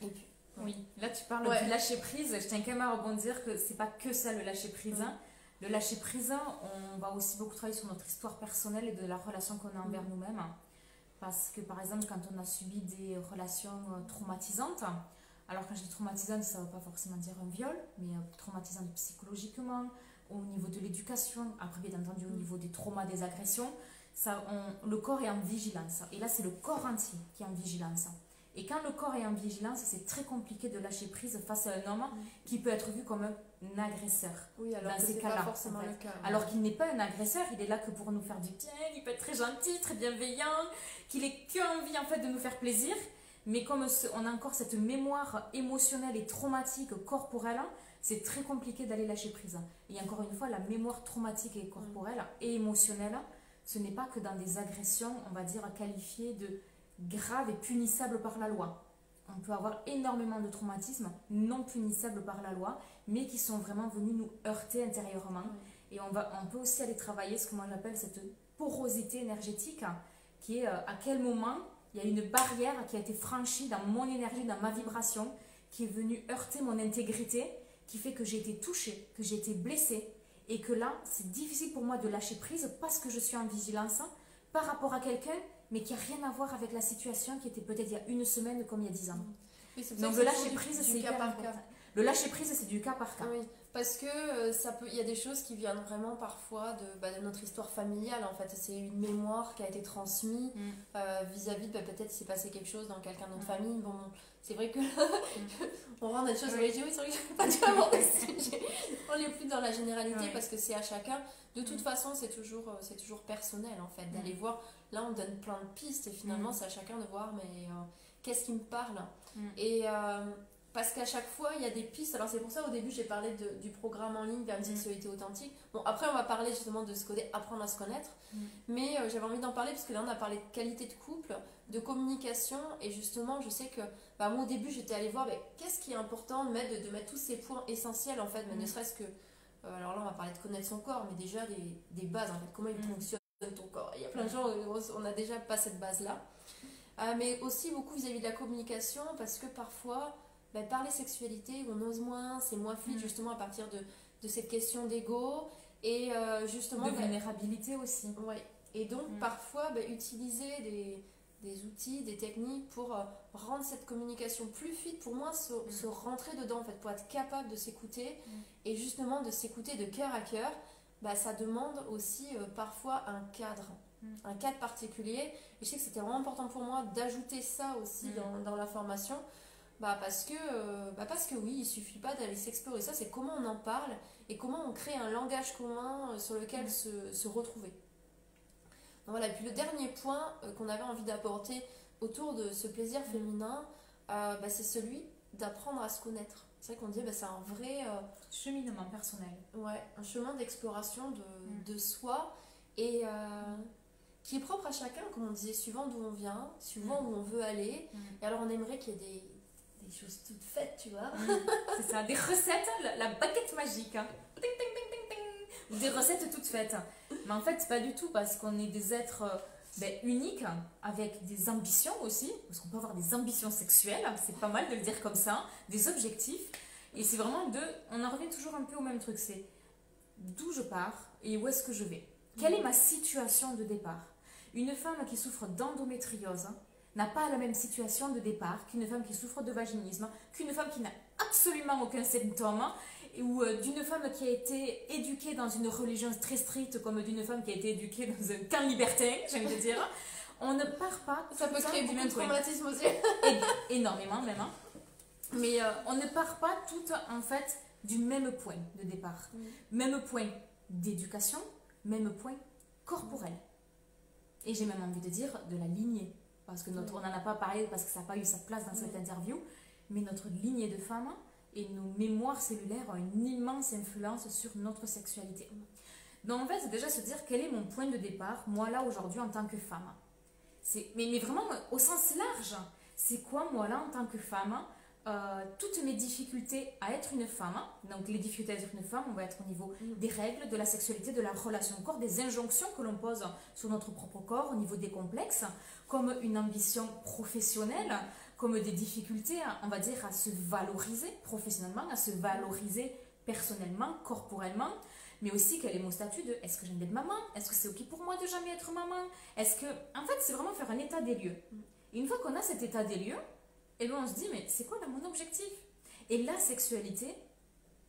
Et puis, Oui, là, tu parles du lâcher prise. Je tiens quand même à rebondir que c'est pas que ça le lâcher prise. Hein. Le lâcher prise, on va aussi beaucoup travailler sur notre histoire personnelle et de la relation qu'on a envers mm. nous-mêmes. Parce que par exemple, quand on a subi des relations euh, traumatisantes, alors quand je dis traumatisante, ça ne veut pas forcément dire un viol, mais euh, traumatisante psychologiquement, au niveau de l'éducation, après bien entendu au mm. niveau des traumas, des agressions, ça, le corps est en vigilance. Et là, c'est le corps entier qui est en vigilance. Et quand le corps est en vigilance, c'est très compliqué de lâcher prise face à un homme mm. qui peut être vu comme un agresseur. Oui, alors dans ces cas-là. forcément le cas. Alors qu'il n'est pas un agresseur, il est là que pour nous faire du bien, il peut être très gentil, très bienveillant, qu'il ait qu'envie en fait de nous faire plaisir. Mais comme on a encore cette mémoire émotionnelle et traumatique corporelle, c'est très compliqué d'aller lâcher prise. Et encore une fois, la mémoire traumatique et corporelle et émotionnelle, ce n'est pas que dans des agressions, on va dire, qualifiées de graves et punissables par la loi. On peut avoir énormément de traumatismes non punissables par la loi, mais qui sont vraiment venus nous heurter intérieurement. Et on, va, on peut aussi aller travailler ce que moi j'appelle cette porosité énergétique, qui est euh, à quel moment il y a une barrière qui a été franchie dans mon énergie, dans ma vibration, qui est venue heurter mon intégrité, qui fait que j'ai été touchée, que j'ai été blessée, et que là, c'est difficile pour moi de lâcher prise parce que je suis en vigilance par rapport à quelqu'un mais qui n'a rien à voir avec la situation qui était peut-être il y a une semaine comme il y a dix ans. Donc le lâcher prise, c'est cas par cas. Le lâcher prise, c'est du cas par cas. Oui, parce que euh, ça peut, il y a des choses qui viennent vraiment parfois de, bah, de notre histoire familiale. En fait, c'est une mémoire qui a été transmise mm. euh, vis-à-vis de bah, peut-être s'est passé quelque chose dans quelqu'un de notre mm. famille. Bon, c'est vrai que mm. on dans des choses. Oui, oui c'est vrai que je pas dû aborder On n'est plus dans la généralité parce que c'est à chacun. De toute façon, c'est toujours, euh, c'est toujours personnel en fait d'aller voir Là, on donne plein de pistes et finalement, mm. c'est à chacun de voir, mais euh, qu'est-ce qui me parle mm. Et euh, parce qu'à chaque fois, il y a des pistes. Alors, c'est pour ça, au début, j'ai parlé du programme en ligne vers une mm. sexualité authentique. Bon, après, on va parler justement de ce côté apprendre à se connaître. Mais euh, j'avais envie d'en parler parce que là, on a parlé de qualité de couple, de communication. Et justement, je sais que bah, moi, au début, j'étais allée voir qu'est-ce qui est important de mettre, de, mettre tous ces points essentiels, en fait, mais ne serait-ce que. alors là, on va parler de connaître son corps, mais déjà des, des bases, en fait, comment il fonctionne y a plein de gens, on n'a déjà pas cette base-là. Euh, mais aussi beaucoup vis-à-vis de la communication, parce que parfois, ben, parler sexualité, on ose moins, c'est moins fluide mm. justement à partir de, de cette question d'ego et euh, justement... De ben, vulnérabilité aussi. Ouais. Et donc mm. parfois, ben, utiliser des, des, outils, des techniques pour euh, rendre cette communication plus fluide, pour moi, se, mm. se, rentrer dedans, en fait, pour être capable de s'écouter et justement de s'écouter de cœur à cœur bah, ça demande aussi euh, parfois un cadre. Un cadre particulier. Et je sais que c'était vraiment important pour moi d'ajouter ça aussi mm. dans, dans, la formation. Bah parce, que, euh, bah parce que oui, il suffit pas d'aller s'explorer. Ça, c'est comment on en parle et comment on crée un langage commun euh, sur lequel mm. se, se, retrouver. Donc voilà, et puis le dernier point qu'on avait envie d'apporter autour de ce plaisir féminin, bah, c'est celui d'apprendre à se connaître. C'est vrai qu'on dit, bah, c'est un vrai euh, cheminement personnel. Ouais, un chemin d'exploration de, Mm. de soi et euh, qui est propre à chacun, comme on disait, suivant d'où on vient, suivant Mm. où on veut aller. Mm. Et alors, on aimerait qu'il y ait des, des choses toutes faites, tu vois. C'est ça, des recettes, la, la baguette magique. hein. Ting, ting. Ou Des recettes toutes faites. Mais en fait, pas du tout, parce qu'on est des êtres euh, ben, uniques, avec des ambitions aussi, parce qu'on peut avoir des ambitions sexuelles, c'est pas mal de le dire comme ça, des objectifs. Et c'est vraiment de. On en revient toujours un peu au même truc c'est d'où je pars et où est-ce que je vais. Quelle est ma situation de départ? Une femme qui souffre d'endométriose n'a pas la même situation de départ qu'une femme qui souffre de vaginisme, qu'une femme qui n'a absolument aucun symptôme, et- ou euh, d'une femme qui a été éduquée dans une religion très stricte, comme d'une femme qui a été éduquée dans un camp libertin, j'aime dire. On ne part pas Ça peut créer du beaucoup de traumatisme aussi. Énormément même. hein. Mais euh, on ne part pas toutes en fait du même point de départ. Mm. Même point d'éducation, même point corporel. Et j'ai même envie de dire de la lignée. Parce que notre, on n'en a pas parlé parce que ça n'a pas eu sa place dans cette interview. Mais notre lignée de femmes et nos mémoires cellulaires ont une immense influence sur notre sexualité. Donc en fait, c'est déjà se dire quel est mon point de départ, moi là aujourd'hui en tant que femme. C'est, mais, mais vraiment au sens large. C'est quoi moi là en tant que femme euh, toutes mes difficultés à être une femme, donc les difficultés à être une femme, on va être au niveau Mm. des règles, de la sexualité, de la relation au corps, des injonctions que l'on pose sur notre propre corps, au niveau des complexes, comme une ambition professionnelle, comme des difficultés, on va dire, à se valoriser professionnellement, à se valoriser personnellement, corporellement, mais aussi quel est mon statut de est-ce que j'aime d'être maman Est-ce que c'est ok pour moi de jamais être maman Est-ce que, en fait, c'est vraiment faire un état des lieux. Et une fois qu'on a cet état des lieux, et bien on se dit, mais c'est quoi là mon objectif? Et la sexualité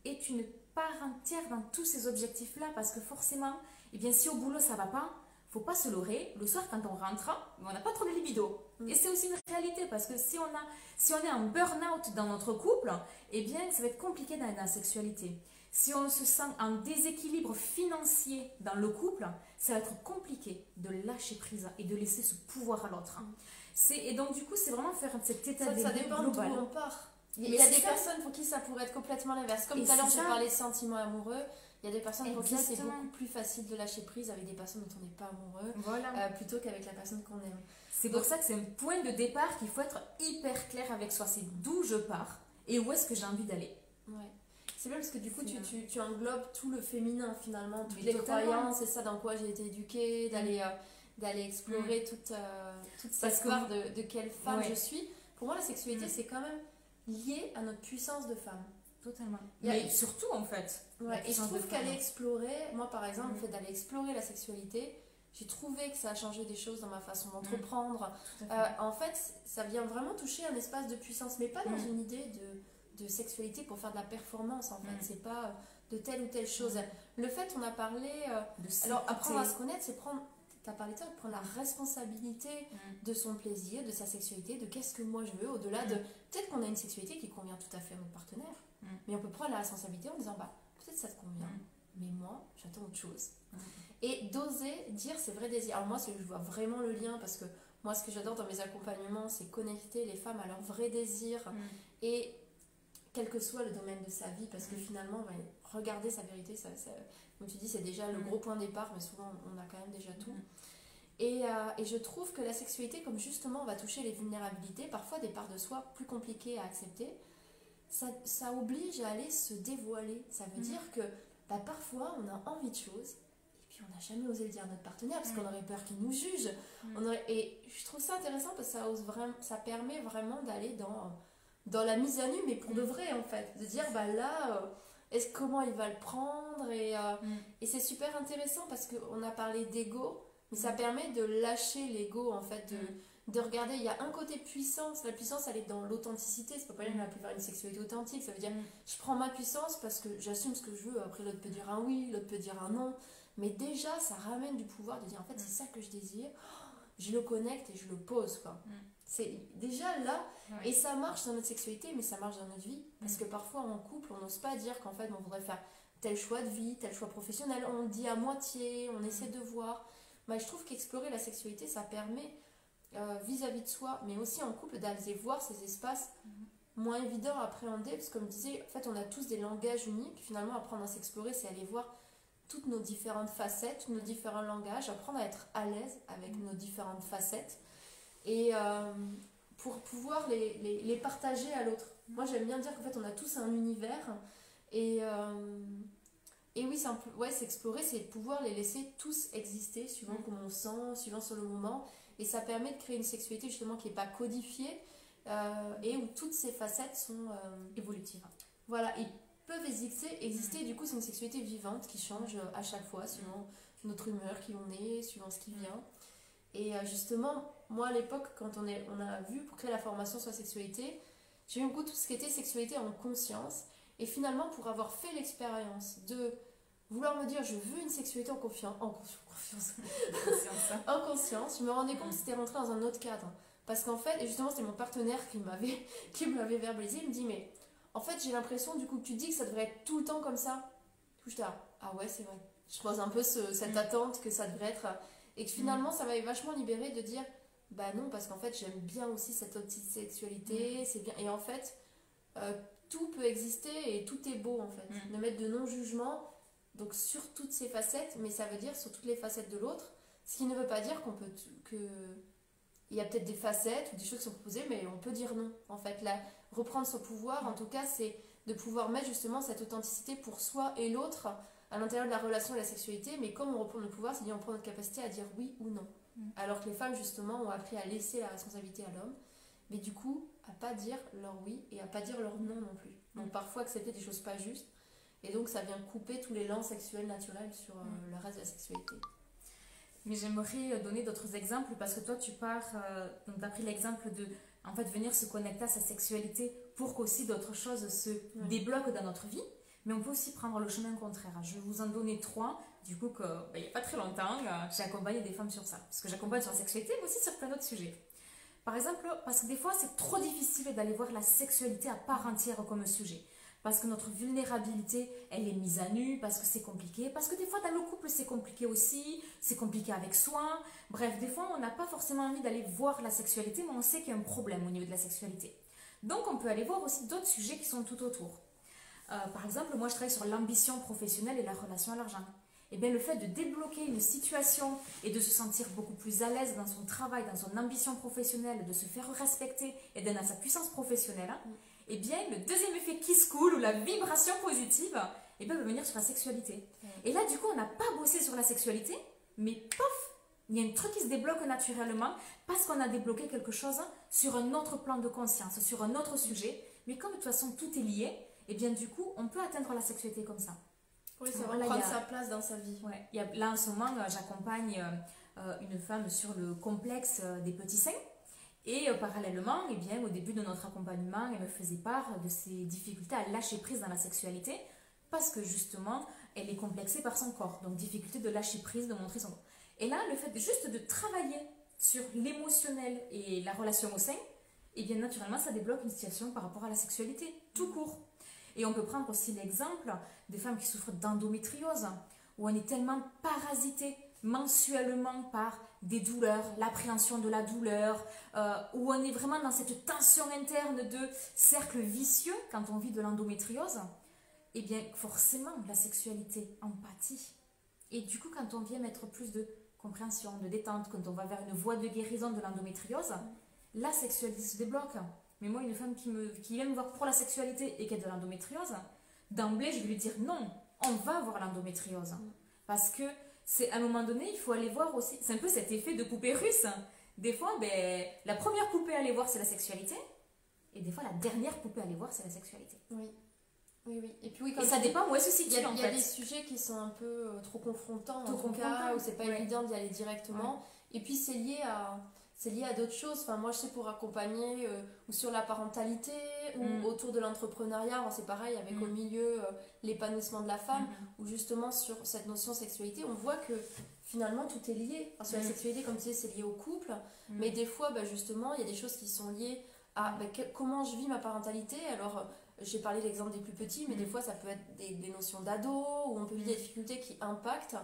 est une part entière dans tous ces objectifs-là, parce que forcément, eh bien, si au boulot ça va pas, faut pas se leurrer. Le soir, quand on rentre, on n'a pas trop de libido. Mm. Et c'est aussi une réalité, parce que si on, a, si on est en burn-out dans notre couple, eh bien, ça va être compliqué dans la sexualité. Si on se sent en déséquilibre financier dans le couple, ça va être compliqué de lâcher prise et de laisser ce pouvoir à l'autre. Et donc, du coup, c'est vraiment faire cet état des ça dépend d'où on part. Il y a des ça. personnes pour qui ça pourrait être complètement l'inverse. Comme Et tout à l'heure, j'ai parlé de sentiments amoureux. Il y a des personnes pour qui c'est beaucoup plus facile de lâcher prise avec des personnes dont on n'est pas amoureux Voilà. euh, plutôt qu'avec la personne qu'on aime. C'est pour ça que c'est un point de départ qu'il faut être hyper clair avec soi. C'est d'où je pars et où est-ce que j'ai envie d'aller. Ouais. C'est bien parce que du coup, tu, tu, tu englobes tout le féminin finalement, toutes Mais les totalement. croyances, c'est ça dans quoi j'ai été éduquée, d'aller euh, d'aller explorer toute, euh, toute cette que histoire de, de quelle femme Ouais. je suis. Pour moi, la sexualité, Mm. c'est quand même lié à notre puissance de femme. Totalement. Il y a- Mais surtout, en fait. Ouais, et je trouve qu'aller explorer, moi par exemple, Mm. le fait d'aller explorer la sexualité, j'ai trouvé que ça a changé des choses dans ma façon Mm. d'entreprendre. Euh, en fait, ça vient vraiment toucher un espace de puissance, mais pas dans Mm. une idée de, de sexualité pour faire de la performance en fait. Mm. C'est pas euh, de telle ou telle chose. Le fait, on a parlé. euh, alors, apprendre à se connaître, c'est prendre. Tu as parlé de ça, prendre la responsabilité Mm. de son plaisir, de sa sexualité, de qu'est-ce que moi je veux, au-delà Mm. de. Peut-être qu'on a une sexualité qui convient tout à fait à notre partenaire, Mm. mais on peut prendre la responsabilité en disant bah, peut-être ça te convient, Mm. mais moi, j'attends autre chose. Mm. Et d'oser dire ses vrais désirs. Alors, moi, je vois vraiment le lien parce que moi, ce que j'adore dans mes accompagnements, c'est connecter les femmes à leurs vrais désirs Mm. et quel que soit le domaine de sa vie, parce que Mm. finalement, regarder sa vérité, ça, ça- comme tu dis, c'est déjà le Mm. gros point de départ, mais souvent, on a quand même déjà tout. Mm. Et, euh, et je trouve que la sexualité, comme justement on va toucher les vulnérabilités, parfois des parts de soi plus compliquées à accepter, ça, ça oblige à aller se dévoiler. Ça veut Mm. dire que bah, parfois on a envie de choses, et puis on n'a jamais osé le dire à notre partenaire, parce qu'on aurait peur qu'il nous juge. On aurait- Et je trouve ça intéressant parce que ça, ose vraiment, ça permet vraiment d'aller dans, dans la mise à nu, mais pour de vrai en fait. De dire, bah là, euh, est-ce, comment il va le prendre Et, euh, Mm. et c'est super intéressant parce qu'on a parlé d'ego, mais ça Mm. permet de lâcher l'ego en fait, de, Mm. de regarder. Il y a un côté puissance, la puissance elle est dans l'authenticité, c'est pas pour rien qu'on appeler faire une sexualité authentique, ça veut dire je prends ma puissance parce que j'assume ce que je veux, après l'autre peut dire un oui, l'autre peut dire un non, mais déjà ça ramène du pouvoir de dire en fait c'est ça que je désire, je le connecte et je le pose quoi. Mm. C'est déjà là, Ouais. et ça marche dans notre sexualité, mais ça marche dans notre vie. Parce Mm. que parfois, en couple, on n'ose pas dire qu'en fait, on voudrait faire tel choix de vie, tel choix professionnel. On le dit à moitié, on essaie de voir. Bah, je trouve qu'explorer la sexualité, ça permet, euh, vis-à-vis de soi, mais aussi en couple, d'aller voir ces espaces moins évident à appréhender, parce que comme je disais, en fait, on a tous des langages uniques. Finalement, apprendre à s'explorer, c'est aller voir toutes nos différentes facettes, nos différents langages, apprendre à être à l'aise avec nos différentes facettes et euh, pour pouvoir les, les, les partager à l'autre. Moi, j'aime bien dire qu'en fait, on a tous un univers et, euh, et oui, c'est ouais, s'explorer, c'est pouvoir les laisser tous exister suivant Mm. comment on sent, suivant sur le moment. Et ça permet de créer une sexualité justement qui n'est pas codifiée euh, et où toutes ces facettes sont. euh, Évolutive. voilà, ils peuvent exister, exister. Du coup, c'est une sexualité vivante qui change à chaque fois, suivant notre humeur, qui on est, suivant ce qui vient. Et justement, moi à l'époque, quand on, est, on a vu pour créer la formation sur la sexualité, j'ai eu beaucoup tout ce qui était sexualité en conscience. Et finalement, pour avoir fait l'expérience de vouloir me dire je veux une sexualité en confiance, en confiance, Conscience, hein. en conscience, je me rendais compte que c'était rentré dans un autre cadre. Parce qu'en fait, et justement, c'était mon partenaire qui m'avait qui me l'avait verbalisé. Il me dit Mais en fait, j'ai l'impression du coup que tu dis que ça devrait être tout le temps comme ça. Du coup, j'étais là, Ah ouais, c'est vrai. Je pose un peu ce- cette Mm. attente que ça devrait être. Et que finalement, ça m'avait vachement libéré de dire Bah non, parce qu'en fait, j'aime bien aussi cette petite sexualité. C'est bien. Et en fait, euh, tout peut exister et tout est beau en fait. Mm. Ne mettre de non-jugement donc sur toutes ces facettes, mais ça veut dire sur toutes les facettes de l'autre. Ce qui ne veut pas dire qu'on peut que il y a peut-être des facettes ou des choses qui sont proposées, mais on peut dire non. En fait, là, reprendre son pouvoir, en tout cas, c'est de pouvoir mettre justement cette authenticité pour soi et l'autre à l'intérieur de la relation et la sexualité. Mais comme on reprend le pouvoir, c'est-à-dire on prend notre capacité à dire oui ou non. Mm. Alors que les femmes justement ont appris à laisser la responsabilité à l'homme, mais du coup à pas dire leur oui et à pas dire leur non non plus. Donc Mm. parfois accepter des choses pas justes. Et donc ça vient couper tous les lances sexuels naturels sur euh, Mm. le reste de la sexualité. Mais j'aimerais euh, donner d'autres exemples parce que toi, tu pars, euh, donc tu as pris l'exemple de en fait, venir se connecter à sa sexualité pour qu'aussi d'autres choses se débloquent dans notre vie. Mais on peut aussi prendre le chemin contraire. Je vais vous en donner trois. Du coup, ben, il n'y a pas très longtemps, euh, j'ai accompagné des femmes sur ça. Parce que j'accompagne sur la sexualité, mais aussi sur plein d'autres sujets. Par exemple, parce que des fois, c'est trop difficile d'aller voir la sexualité à part entière comme sujet. Parce que notre vulnérabilité, elle est mise à nu, parce que c'est compliqué. Parce que des fois, dans le couple, c'est compliqué aussi. C'est compliqué avec soi. Bref, des fois, on n'a pas forcément envie d'aller voir la sexualité, mais on sait qu'il y a un problème au niveau de la sexualité. Donc, on peut aller voir aussi d'autres sujets qui sont tout autour. Euh, par exemple, moi, je travaille sur l'ambition professionnelle et la relation à l'argent. Et bien, le fait de débloquer une situation et de se sentir beaucoup plus à l'aise dans son travail, dans son ambition professionnelle, de se faire respecter et d'être dans sa puissance professionnelle, Mm. et bien, le deuxième effet qui se coule ou la vibration positive, et bien, va venir sur la sexualité. Et là, du coup, on n'a pas bossé sur la sexualité, mais pof, il y a un truc qui se débloque naturellement parce qu'on a débloqué quelque chose sur un autre plan de conscience, sur un autre sujet. Mais comme de toute façon tout est lié, et bien du coup, on peut atteindre la sexualité comme ça. Oui, c'est vrai, prendre a- sa place dans sa vie. Ouais. Il y a, là, en ce moment, euh, j'accompagne euh, euh, une femme sur le complexe des petits seins. Et euh, parallèlement, eh bien, au début de notre accompagnement, elle me faisait part de ses difficultés à lâcher prise dans la sexualité parce que justement, elle est complexée par son corps. Donc, difficulté de lâcher prise, de montrer son corps. Et là, le fait juste de travailler sur l'émotionnel et la relation au sein, et bien naturellement, ça débloque une situation par rapport à la sexualité, tout court. Et on peut prendre aussi l'exemple des femmes qui souffrent d'endométriose, où on est tellement parasité mensuellement par des douleurs, l'appréhension de la douleur, euh, où on est vraiment dans cette tension interne de cercle vicieux quand on vit de l'endométriose, et bien forcément la sexualité empathie. Et du coup, quand on vient mettre plus de compréhension, de détente, quand on va vers une voie de guérison de l'endométriose, la sexualité se débloque. Mais moi, une femme qui, me, qui vient me voir pour la sexualité et qui a de l'endométriose, d'emblée, je vais lui dire non, on va voir l'endométriose. Parce que c'est à un moment donné, il faut aller voir aussi. C'est un peu cet effet de poupée russe. Des fois, ben, la première poupée à aller voir, c'est la sexualité. Et des fois, la dernière poupée à aller voir, c'est la sexualité. Oui. Oui, oui. Et puis oui, Et ça dépend où Il y situe, a, en il y a des sujets qui sont un peu euh, trop confrontants, Trop en tout cas, confrontants, où c'est pas ouais. évident d'y aller directement. Et puis c'est lié à c'est lié à d'autres choses. Enfin, moi, je sais pour accompagner euh, ou sur la parentalité ou Mm. autour de l'entrepreneuriat. C'est pareil avec Mm. au milieu euh, l'épanouissement de la femme Mhm. ou justement sur cette notion sexualité, on voit que finalement tout est lié. Enfin, sur la Mm. sexualité, comme tu disais, c'est lié au couple, Mm. mais des fois, bah, justement, il y a des choses qui sont liées à bah, que- comment je vis ma parentalité. Alors, euh, j'ai parlé de l'exemple des plus petits, mais Mm. des fois, ça peut être des, des notions d'ado, où on peut vivre Mm. des difficultés qui impactent.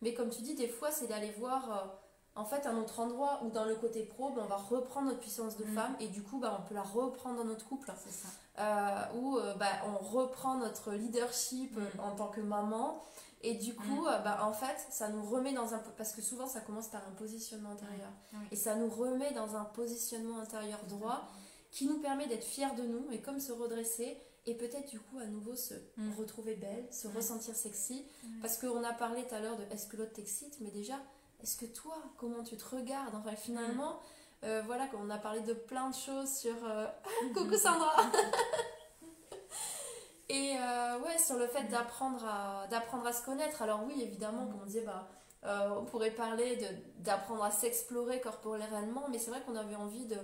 Mais comme tu dis, des fois, c'est d'aller voir, euh, en fait un autre endroit où dans le côté pro, ben, on va reprendre notre puissance de Mm. femme et du coup, ben, on peut la reprendre dans notre couple. C'est ça. Euh, où euh, bah, on reprend notre leadership euh, Mm. en tant que maman et du coup Mm. euh, bah, en fait ça nous remet dans un parce que souvent ça commence par un positionnement intérieur et ça nous remet dans un positionnement intérieur droit qui nous permet d'être fiers de nous et comme se redresser et peut-être du coup à nouveau se retrouver belle se ressentir sexy parce qu'on a parlé tout à l'heure de est-ce que l'autre t'excite mais déjà est-ce que toi comment tu te regardes enfin finalement euh, voilà qu'on a parlé de plein de choses sur euh, coucou Sandra. Et euh, ouais sur le fait d'apprendre à d'apprendre à se connaître. Alors oui évidemment comme on disait bah on pourrait parler de d'apprendre à s'explorer corporellement mais c'est vrai qu'on avait envie de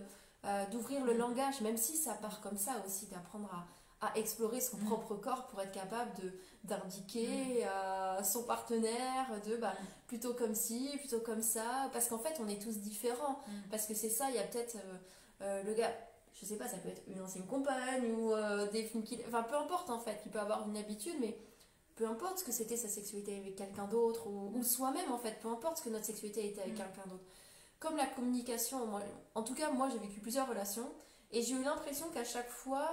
d'ouvrir le langage même si ça part comme ça aussi d'apprendre à à explorer son Mm. propre corps pour être capable de d'indiquer à son partenaire de bah plutôt comme ci plutôt comme ça parce qu'en fait on est tous différents Mm. parce que c'est ça il y a peut-être euh, euh, le gars je sais pas ça peut être une ancienne compagne ou euh, des films qu'il enfin peu importe en fait il peut avoir une habitude mais peu importe ce que c'était sa sexualité avec quelqu'un d'autre ou, ou soi-même en fait peu importe ce que notre sexualité était avec Mm. quelqu'un d'autre comme la communication en tout cas moi j'ai vécu plusieurs relations et j'ai eu l'impression qu'à chaque fois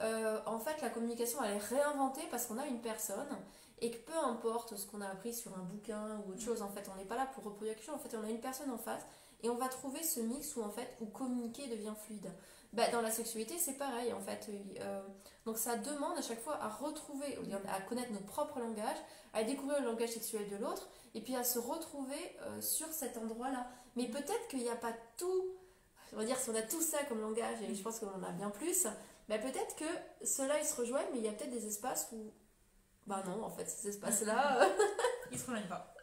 euh, en fait la communication elle est réinventée parce qu'on a une personne et que peu importe ce qu'on a appris sur un bouquin ou autre chose en fait on n'est pas là pour reproduire quelque chose. En fait on a une personne en face et on va trouver ce mix où en fait où communiquer devient fluide. Bah, dans la sexualité c'est pareil en fait Euh, donc ça demande à chaque fois à retrouver à connaître notre propre langage à découvrir le langage sexuel de l'autre et puis à se retrouver euh, sur cet endroit là mais peut-être qu'il n'y a pas tout on va dire si on a tout ça comme langage et je pense qu'on en a bien plus bah, peut-être que ceux-là ils se rejoignent mais il y a peut-être des espaces où bah non en fait ces espaces là Ils se rejoignent pas.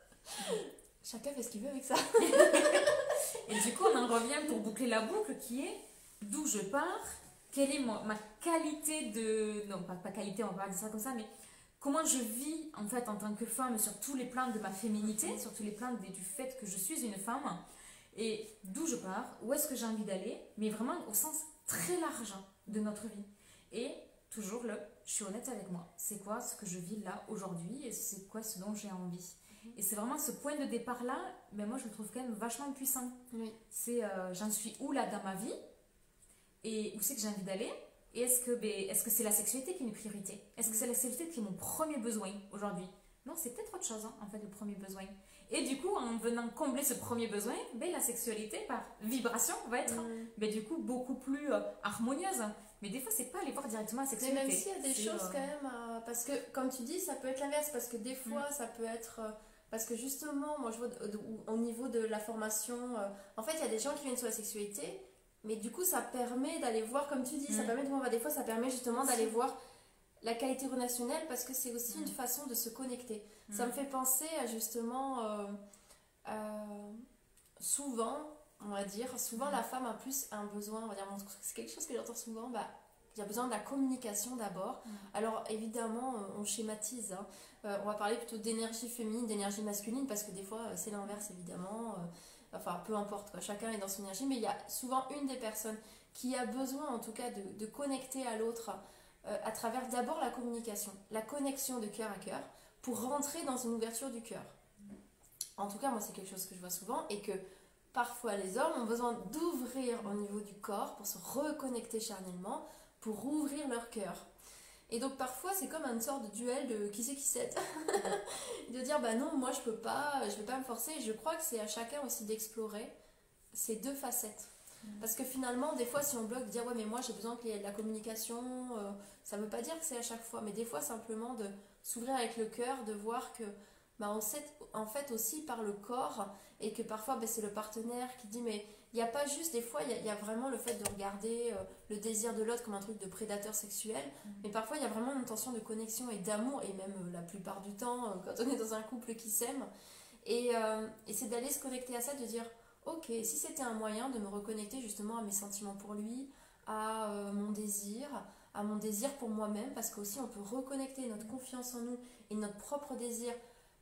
chacun fait ce qu'il veut avec ça Et du coup, on en revient pour boucler la boucle qui est d'où je pars, quelle est ma, ma qualité de. Non, pas, pas qualité, on va pas dire ça comme ça, mais comment je vis en fait en tant que femme sur tous les plans de ma féminité, sur tous les plans de- du fait que je suis une femme, et d'où je pars, où est-ce que j'ai envie d'aller, mais vraiment au sens très large de notre vie. Et toujours le je suis honnête avec moi. C'est quoi ce que je vis là aujourd'hui et c'est quoi ce dont j'ai envie? Et c'est vraiment ce point de départ là, mais moi je le trouve quand même vachement puissant. oui C'est euh, j'en suis où là dans ma vie? Et où c'est que j'ai envie d'aller? Et est-ce que ben, est-ce que c'est la sexualité qui est une priorité? Est-ce que c'est la sexualité qui est mon premier besoin aujourd'hui? Non, c'est peut-être autre chose hein, en fait le premier besoin. Et du coup, en venant combler ce premier besoin, ben, la sexualité par vibration va être Mm. ben, du coup beaucoup plus euh, harmonieuse. Mais des fois, c'est pas aller voir directement la Mais sexualité. même s'il y a des choses euh, quand même, parce que comme tu dis, ça peut être l'inverse, parce que des fois, ça peut être... euh, Parce que justement, moi je vois au niveau de la formation, en fait, il y a des gens qui viennent sur la sexualité, mais du coup, ça permet d'aller voir, comme tu dis, ça Mm. permet de voir, des fois, ça permet justement d'aller voir la qualité relationnelle, parce que c'est aussi Mm. une façon de se connecter. Ça Mm. me fait penser à justement... euh, euh, souvent, on va dire, souvent Mm. la femme a plus un besoin, on va dire, c'est quelque chose que j'entends souvent, bah, il y a besoin de la communication d'abord. Mm. Alors évidemment, on schématise. hein. Euh, on va parler plutôt d'énergie féminine, d'énergie masculine, parce que des fois, c'est l'inverse évidemment. Enfin, peu importe, quoi. chacun est dans son énergie, mais il y a souvent une des personnes qui a besoin en tout cas de, de connecter à l'autre euh, à travers d'abord la communication, la connexion de cœur à cœur, pour rentrer dans une ouverture du cœur. En tout cas, moi, c'est quelque chose que je vois souvent et que parfois les hommes ont besoin d'ouvrir au niveau du corps pour se reconnecter charnellement, pour ouvrir leur cœur. Et donc parfois c'est comme une sorte de duel de qui c'est qui cède. de dire bah non moi je peux pas, je vais pas me forcer. Je crois que c'est à chacun aussi d'explorer ces deux facettes. Parce que finalement des fois si on bloque dire ouais mais moi j'ai besoin qu'il y ait de la communication, euh, ça veut pas dire que c'est à chaque fois, mais des fois simplement de s'ouvrir avec le cœur, de voir que bah, on sait en fait aussi par le corps et que parfois bah, c'est le partenaire qui dit mais il n'y a pas juste des fois il y, a- il y a vraiment le fait de regarder euh, le désir de l'autre comme un truc de prédateur sexuel. Mais parfois il y a vraiment une intention de connexion et d'amour et même euh, la plupart du temps euh, quand on est dans un couple qui s'aime. Et, et c'est d'aller se connecter à ça de dire ok si c'était un moyen de me reconnecter justement à mes sentiments pour lui à euh, mon désir à mon désir pour moi-même parce qu'aussi on peut reconnecter notre confiance en nous et notre propre désir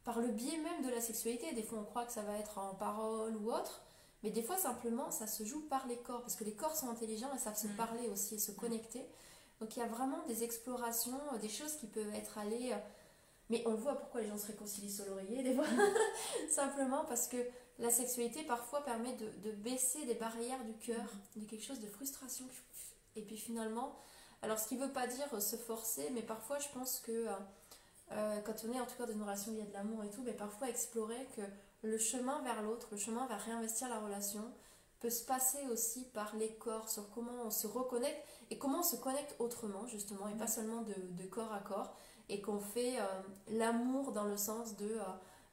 par le biais même de la sexualité. Des fois, on croit que ça va être en parole ou autre, mais des fois, simplement, ça se joue par les corps, parce que les corps sont intelligents et savent se Mm. parler aussi et se connecter. Donc, il y a vraiment des explorations, euh, des choses qui peuvent être allées. euh, Mais on voit pourquoi les gens se réconcilient sur l'oreiller, des fois. Simplement parce que la sexualité parfois permet de, de baisser des barrières du cœur, de quelque chose de frustration. Et puis finalement, alors ce qui ne veut pas dire se forcer, mais parfois je pense que euh, euh, quand on est en tout cas dans une relation où il y a de l'amour et tout, mais parfois explorer que le chemin vers l'autre, le chemin vers réinvestir la relation, peut se passer aussi par les corps, sur comment on se reconnecte et comment on se connecte autrement, justement, et pas seulement de, de corps à corps, et qu'on fait euh, l'amour dans le sens de euh,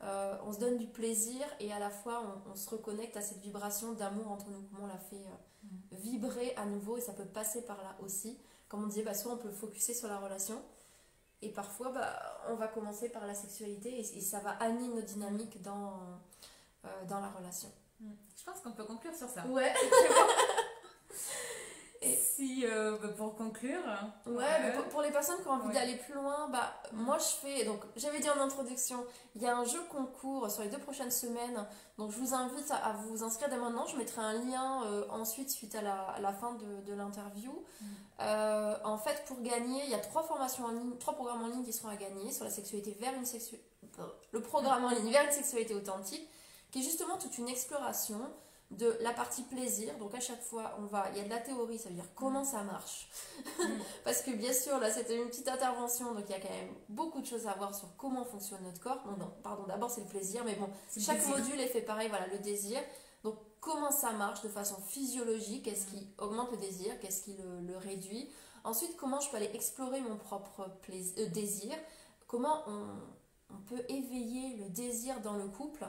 euh, on se donne du plaisir et à la fois on, on se reconnecte à cette vibration d'amour entre nous, comment on la fait vibrer à nouveau, et ça peut passer par là aussi. Comme on disait, bah, soit on peut focuser sur la relation, et parfois bah, on va commencer par la sexualité, et, et ça va amener nos dynamiques dans, dans la relation. Je pense qu'on peut conclure sur ça. Ouais. si, euh, bah, pour conclure. Ouais, mais pour, pour les personnes qui ont envie Ouais. d'aller plus loin, bah, moi je fais. Donc, j'avais dit en introduction, il y a un jeu concours sur les deux prochaines semaines. Donc, je vous invite à, à vous inscrire dès maintenant. Je mettrai un lien euh, ensuite, suite à la, à la fin de, de l'interview. Mm. Euh, en fait, pour gagner, il y a trois formations en ligne, trois programmes en ligne qui seront à gagner sur la sexualité vers une sexualité. Le programme en ligne vers une sexualité authentique, qui est justement toute une exploration de la partie plaisir. Donc à chaque fois, on va, il y a de la théorie, ça veut dire comment ça marche. Parce que bien sûr, là, c'était une petite intervention, donc il y a quand même beaucoup de choses à voir sur comment fonctionne notre corps. Bon, non, pardon, d'abord c'est le plaisir, mais bon, chaque désir. module est fait pareil, voilà, le désir. Donc comment ça marche de façon physiologique, qu'est-ce qui augmente le désir, qu'est-ce qui le, le réduit? Ensuite, comment je peux aller explorer mon propre plaisir, euh, désir, comment on, on peut éveiller le désir dans le couple?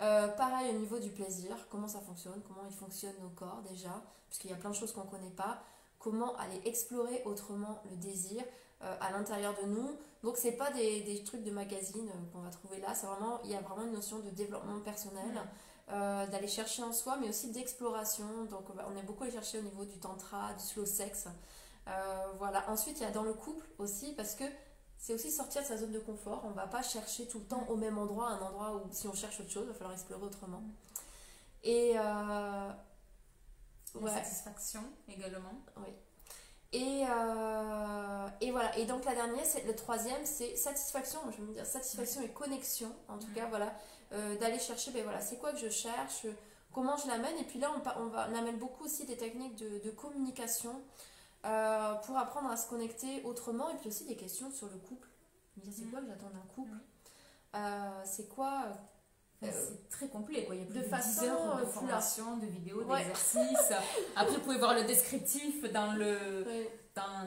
Euh, pareil au niveau du plaisir, comment ça fonctionne, comment il fonctionne nos corps déjà, parce qu'il y a plein de choses qu'on ne connaît pas. Comment aller explorer autrement le désir euh, à l'intérieur de nous. Donc c'est pas des, des trucs de magazine euh, qu'on va trouver là, c'est vraiment il y a vraiment une notion de développement personnel, d'aller chercher en soi, mais aussi d'exploration. Donc on, est beaucoup allé chercher au niveau du tantra, du slow sex. Voilà. Ensuite il y a dans le couple aussi parce que c'est aussi sortir de sa zone de confort. On va pas chercher tout le temps au même endroit, un endroit où si on cherche autre chose, il va falloir explorer autrement. Et euh, La ouais. satisfaction également. Et, euh, et voilà. Et donc la dernière, c'est le troisième, c'est satisfaction. Je vais me dire satisfaction et connexion. En tout cas, voilà, Euh, d'aller chercher. Ben voilà, c'est quoi que je cherche, comment je l'amène. Et puis là, on, on va, on amène beaucoup aussi des techniques de, de communication euh, pour apprendre à se connecter autrement. Et puis aussi des questions sur le couple. C'est Mhm. quoi que j'attends d'un couple Mhm. Euh, C'est quoi Euh, c'est très complet, quoi. Il y a plus de de, 10 façon, heures de formation, de vidéos, Ouais. d'exercices. Après, vous pouvez voir le descriptif dans, le, Ouais. dans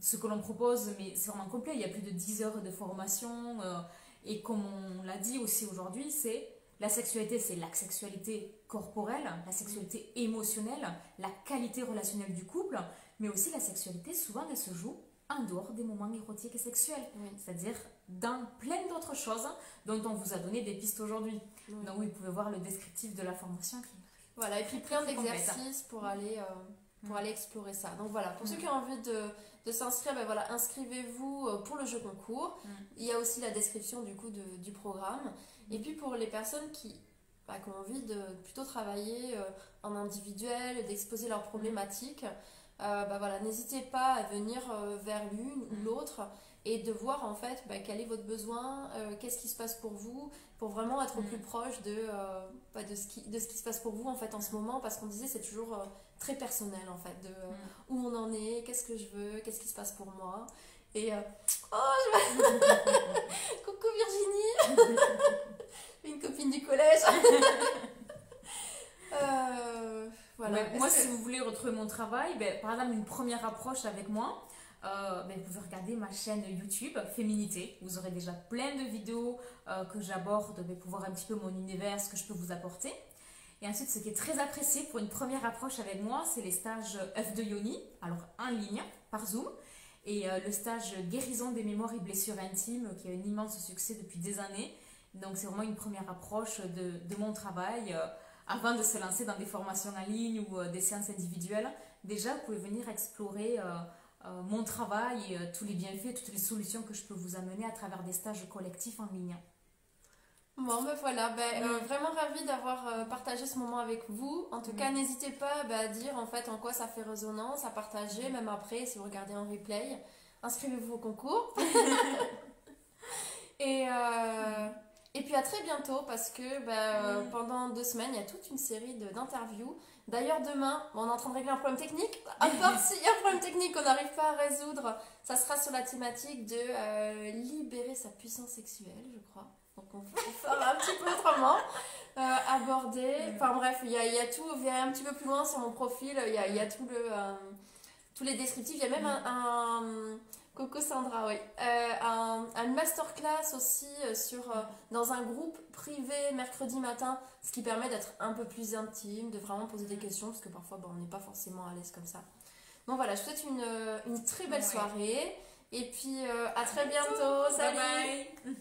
ce que l'on propose, mais c'est vraiment complet. Il y a plus de 10 heures de formation. et comme on l'a dit aussi aujourd'hui, c'est la sexualité, c'est la sexualité corporelle, la sexualité émotionnelle, la qualité relationnelle du couple, mais aussi la sexualité, souvent, elle se joue en dehors des moments érotiques et sexuels Oui. c'est-à-dire dans plein d'autres choses dont on vous a donné des pistes aujourd'hui. Oui. Donc vous pouvez voir le descriptif de la formation qui Voilà, et puis plein d'exercices pour aller, euh, pour Mm. aller explorer ça. Donc voilà, pour Mm. ceux qui ont envie de, de s'inscrire, ben voilà, inscrivez-vous euh, pour le jeu concours. Mm. Il y a aussi la description du coup de- du programme. Et puis pour les personnes qui, bah, qui ont envie de plutôt travailler euh, en individuel, d'exposer leurs problématiques, bah voilà, n'hésitez pas à venir euh, vers l'une ou Mm. l'autre et de voir en fait bah, quel est votre besoin, euh, qu'est-ce qui se passe pour vous, pour vraiment être au Mm. plus proche de, euh, bah, de, ce qui, de ce qui se passe pour vous en fait en ce moment, parce qu'on disait c'est toujours euh, très personnel en fait, de euh, Mm. où on en est, qu'est-ce que je veux, qu'est-ce qui se passe pour moi. Et euh, oh, je... coucou Virginie, une copine du collège. Euh, voilà. Ouais, moi, si vous voulez retrouver mon travail, ben, par exemple, une première approche avec moi, euh, ben, vous pouvez regarder ma chaîne YouTube Féminité. Vous aurez déjà plein de vidéos euh, que j'aborde ben, pour voir un petit peu mon univers, ce que je peux vous apporter. Et ensuite, ce qui est très apprécié pour une première approche avec moi, c'est les stages œufs de Yoni, alors en ligne, par Zoom. Et euh, le stage guérison des mémoires et blessures intimes, qui a un immense succès depuis des années. Donc, c'est vraiment une première approche de, de mon travail. Avant de se lancer dans des formations en ligne ou euh, des séances individuelles, déjà, vous pouvez venir explorer euh, euh, mon travail et tous les bienfaits, toutes les solutions que je peux vous amener à travers des stages collectifs en ligne. Bon, ben voilà, ben, euh, vraiment ravie d'avoir euh, partagé ce moment avec vous. En tout cas, n'hésitez pas ben, à dire en fait en quoi ça fait résonance, à partager, même après si vous regardez en replay. Inscrivez-vous au concours. et, euh, Et puis à très bientôt parce que bah, pendant deux semaines, il y a toute une série d'interviews. D'ailleurs, demain, on est en train de régler un problème technique. À part s'il y a un problème technique qu'on n'arrive pas à résoudre, ça sera sur la thématique de euh, libérer sa puissance sexuelle, je crois. Donc on fera un petit peu autrement. Euh, aborder. Enfin bref, il y a, y a, tout. Viens un petit peu plus loin sur mon profil. Il y a, y a tout le, euh, tous les descriptifs. Il y a même un, Coco Sandra, oui. Euh, un, un, masterclass aussi sur, dans un groupe privé mercredi matin, ce qui permet d'être un peu plus intime, de vraiment poser des questions, parce que parfois bon, on n'est pas forcément à l'aise comme ça. Donc voilà, je vous souhaite une, une très belle soirée. Et puis à très bientôt. Salut. Bye bye.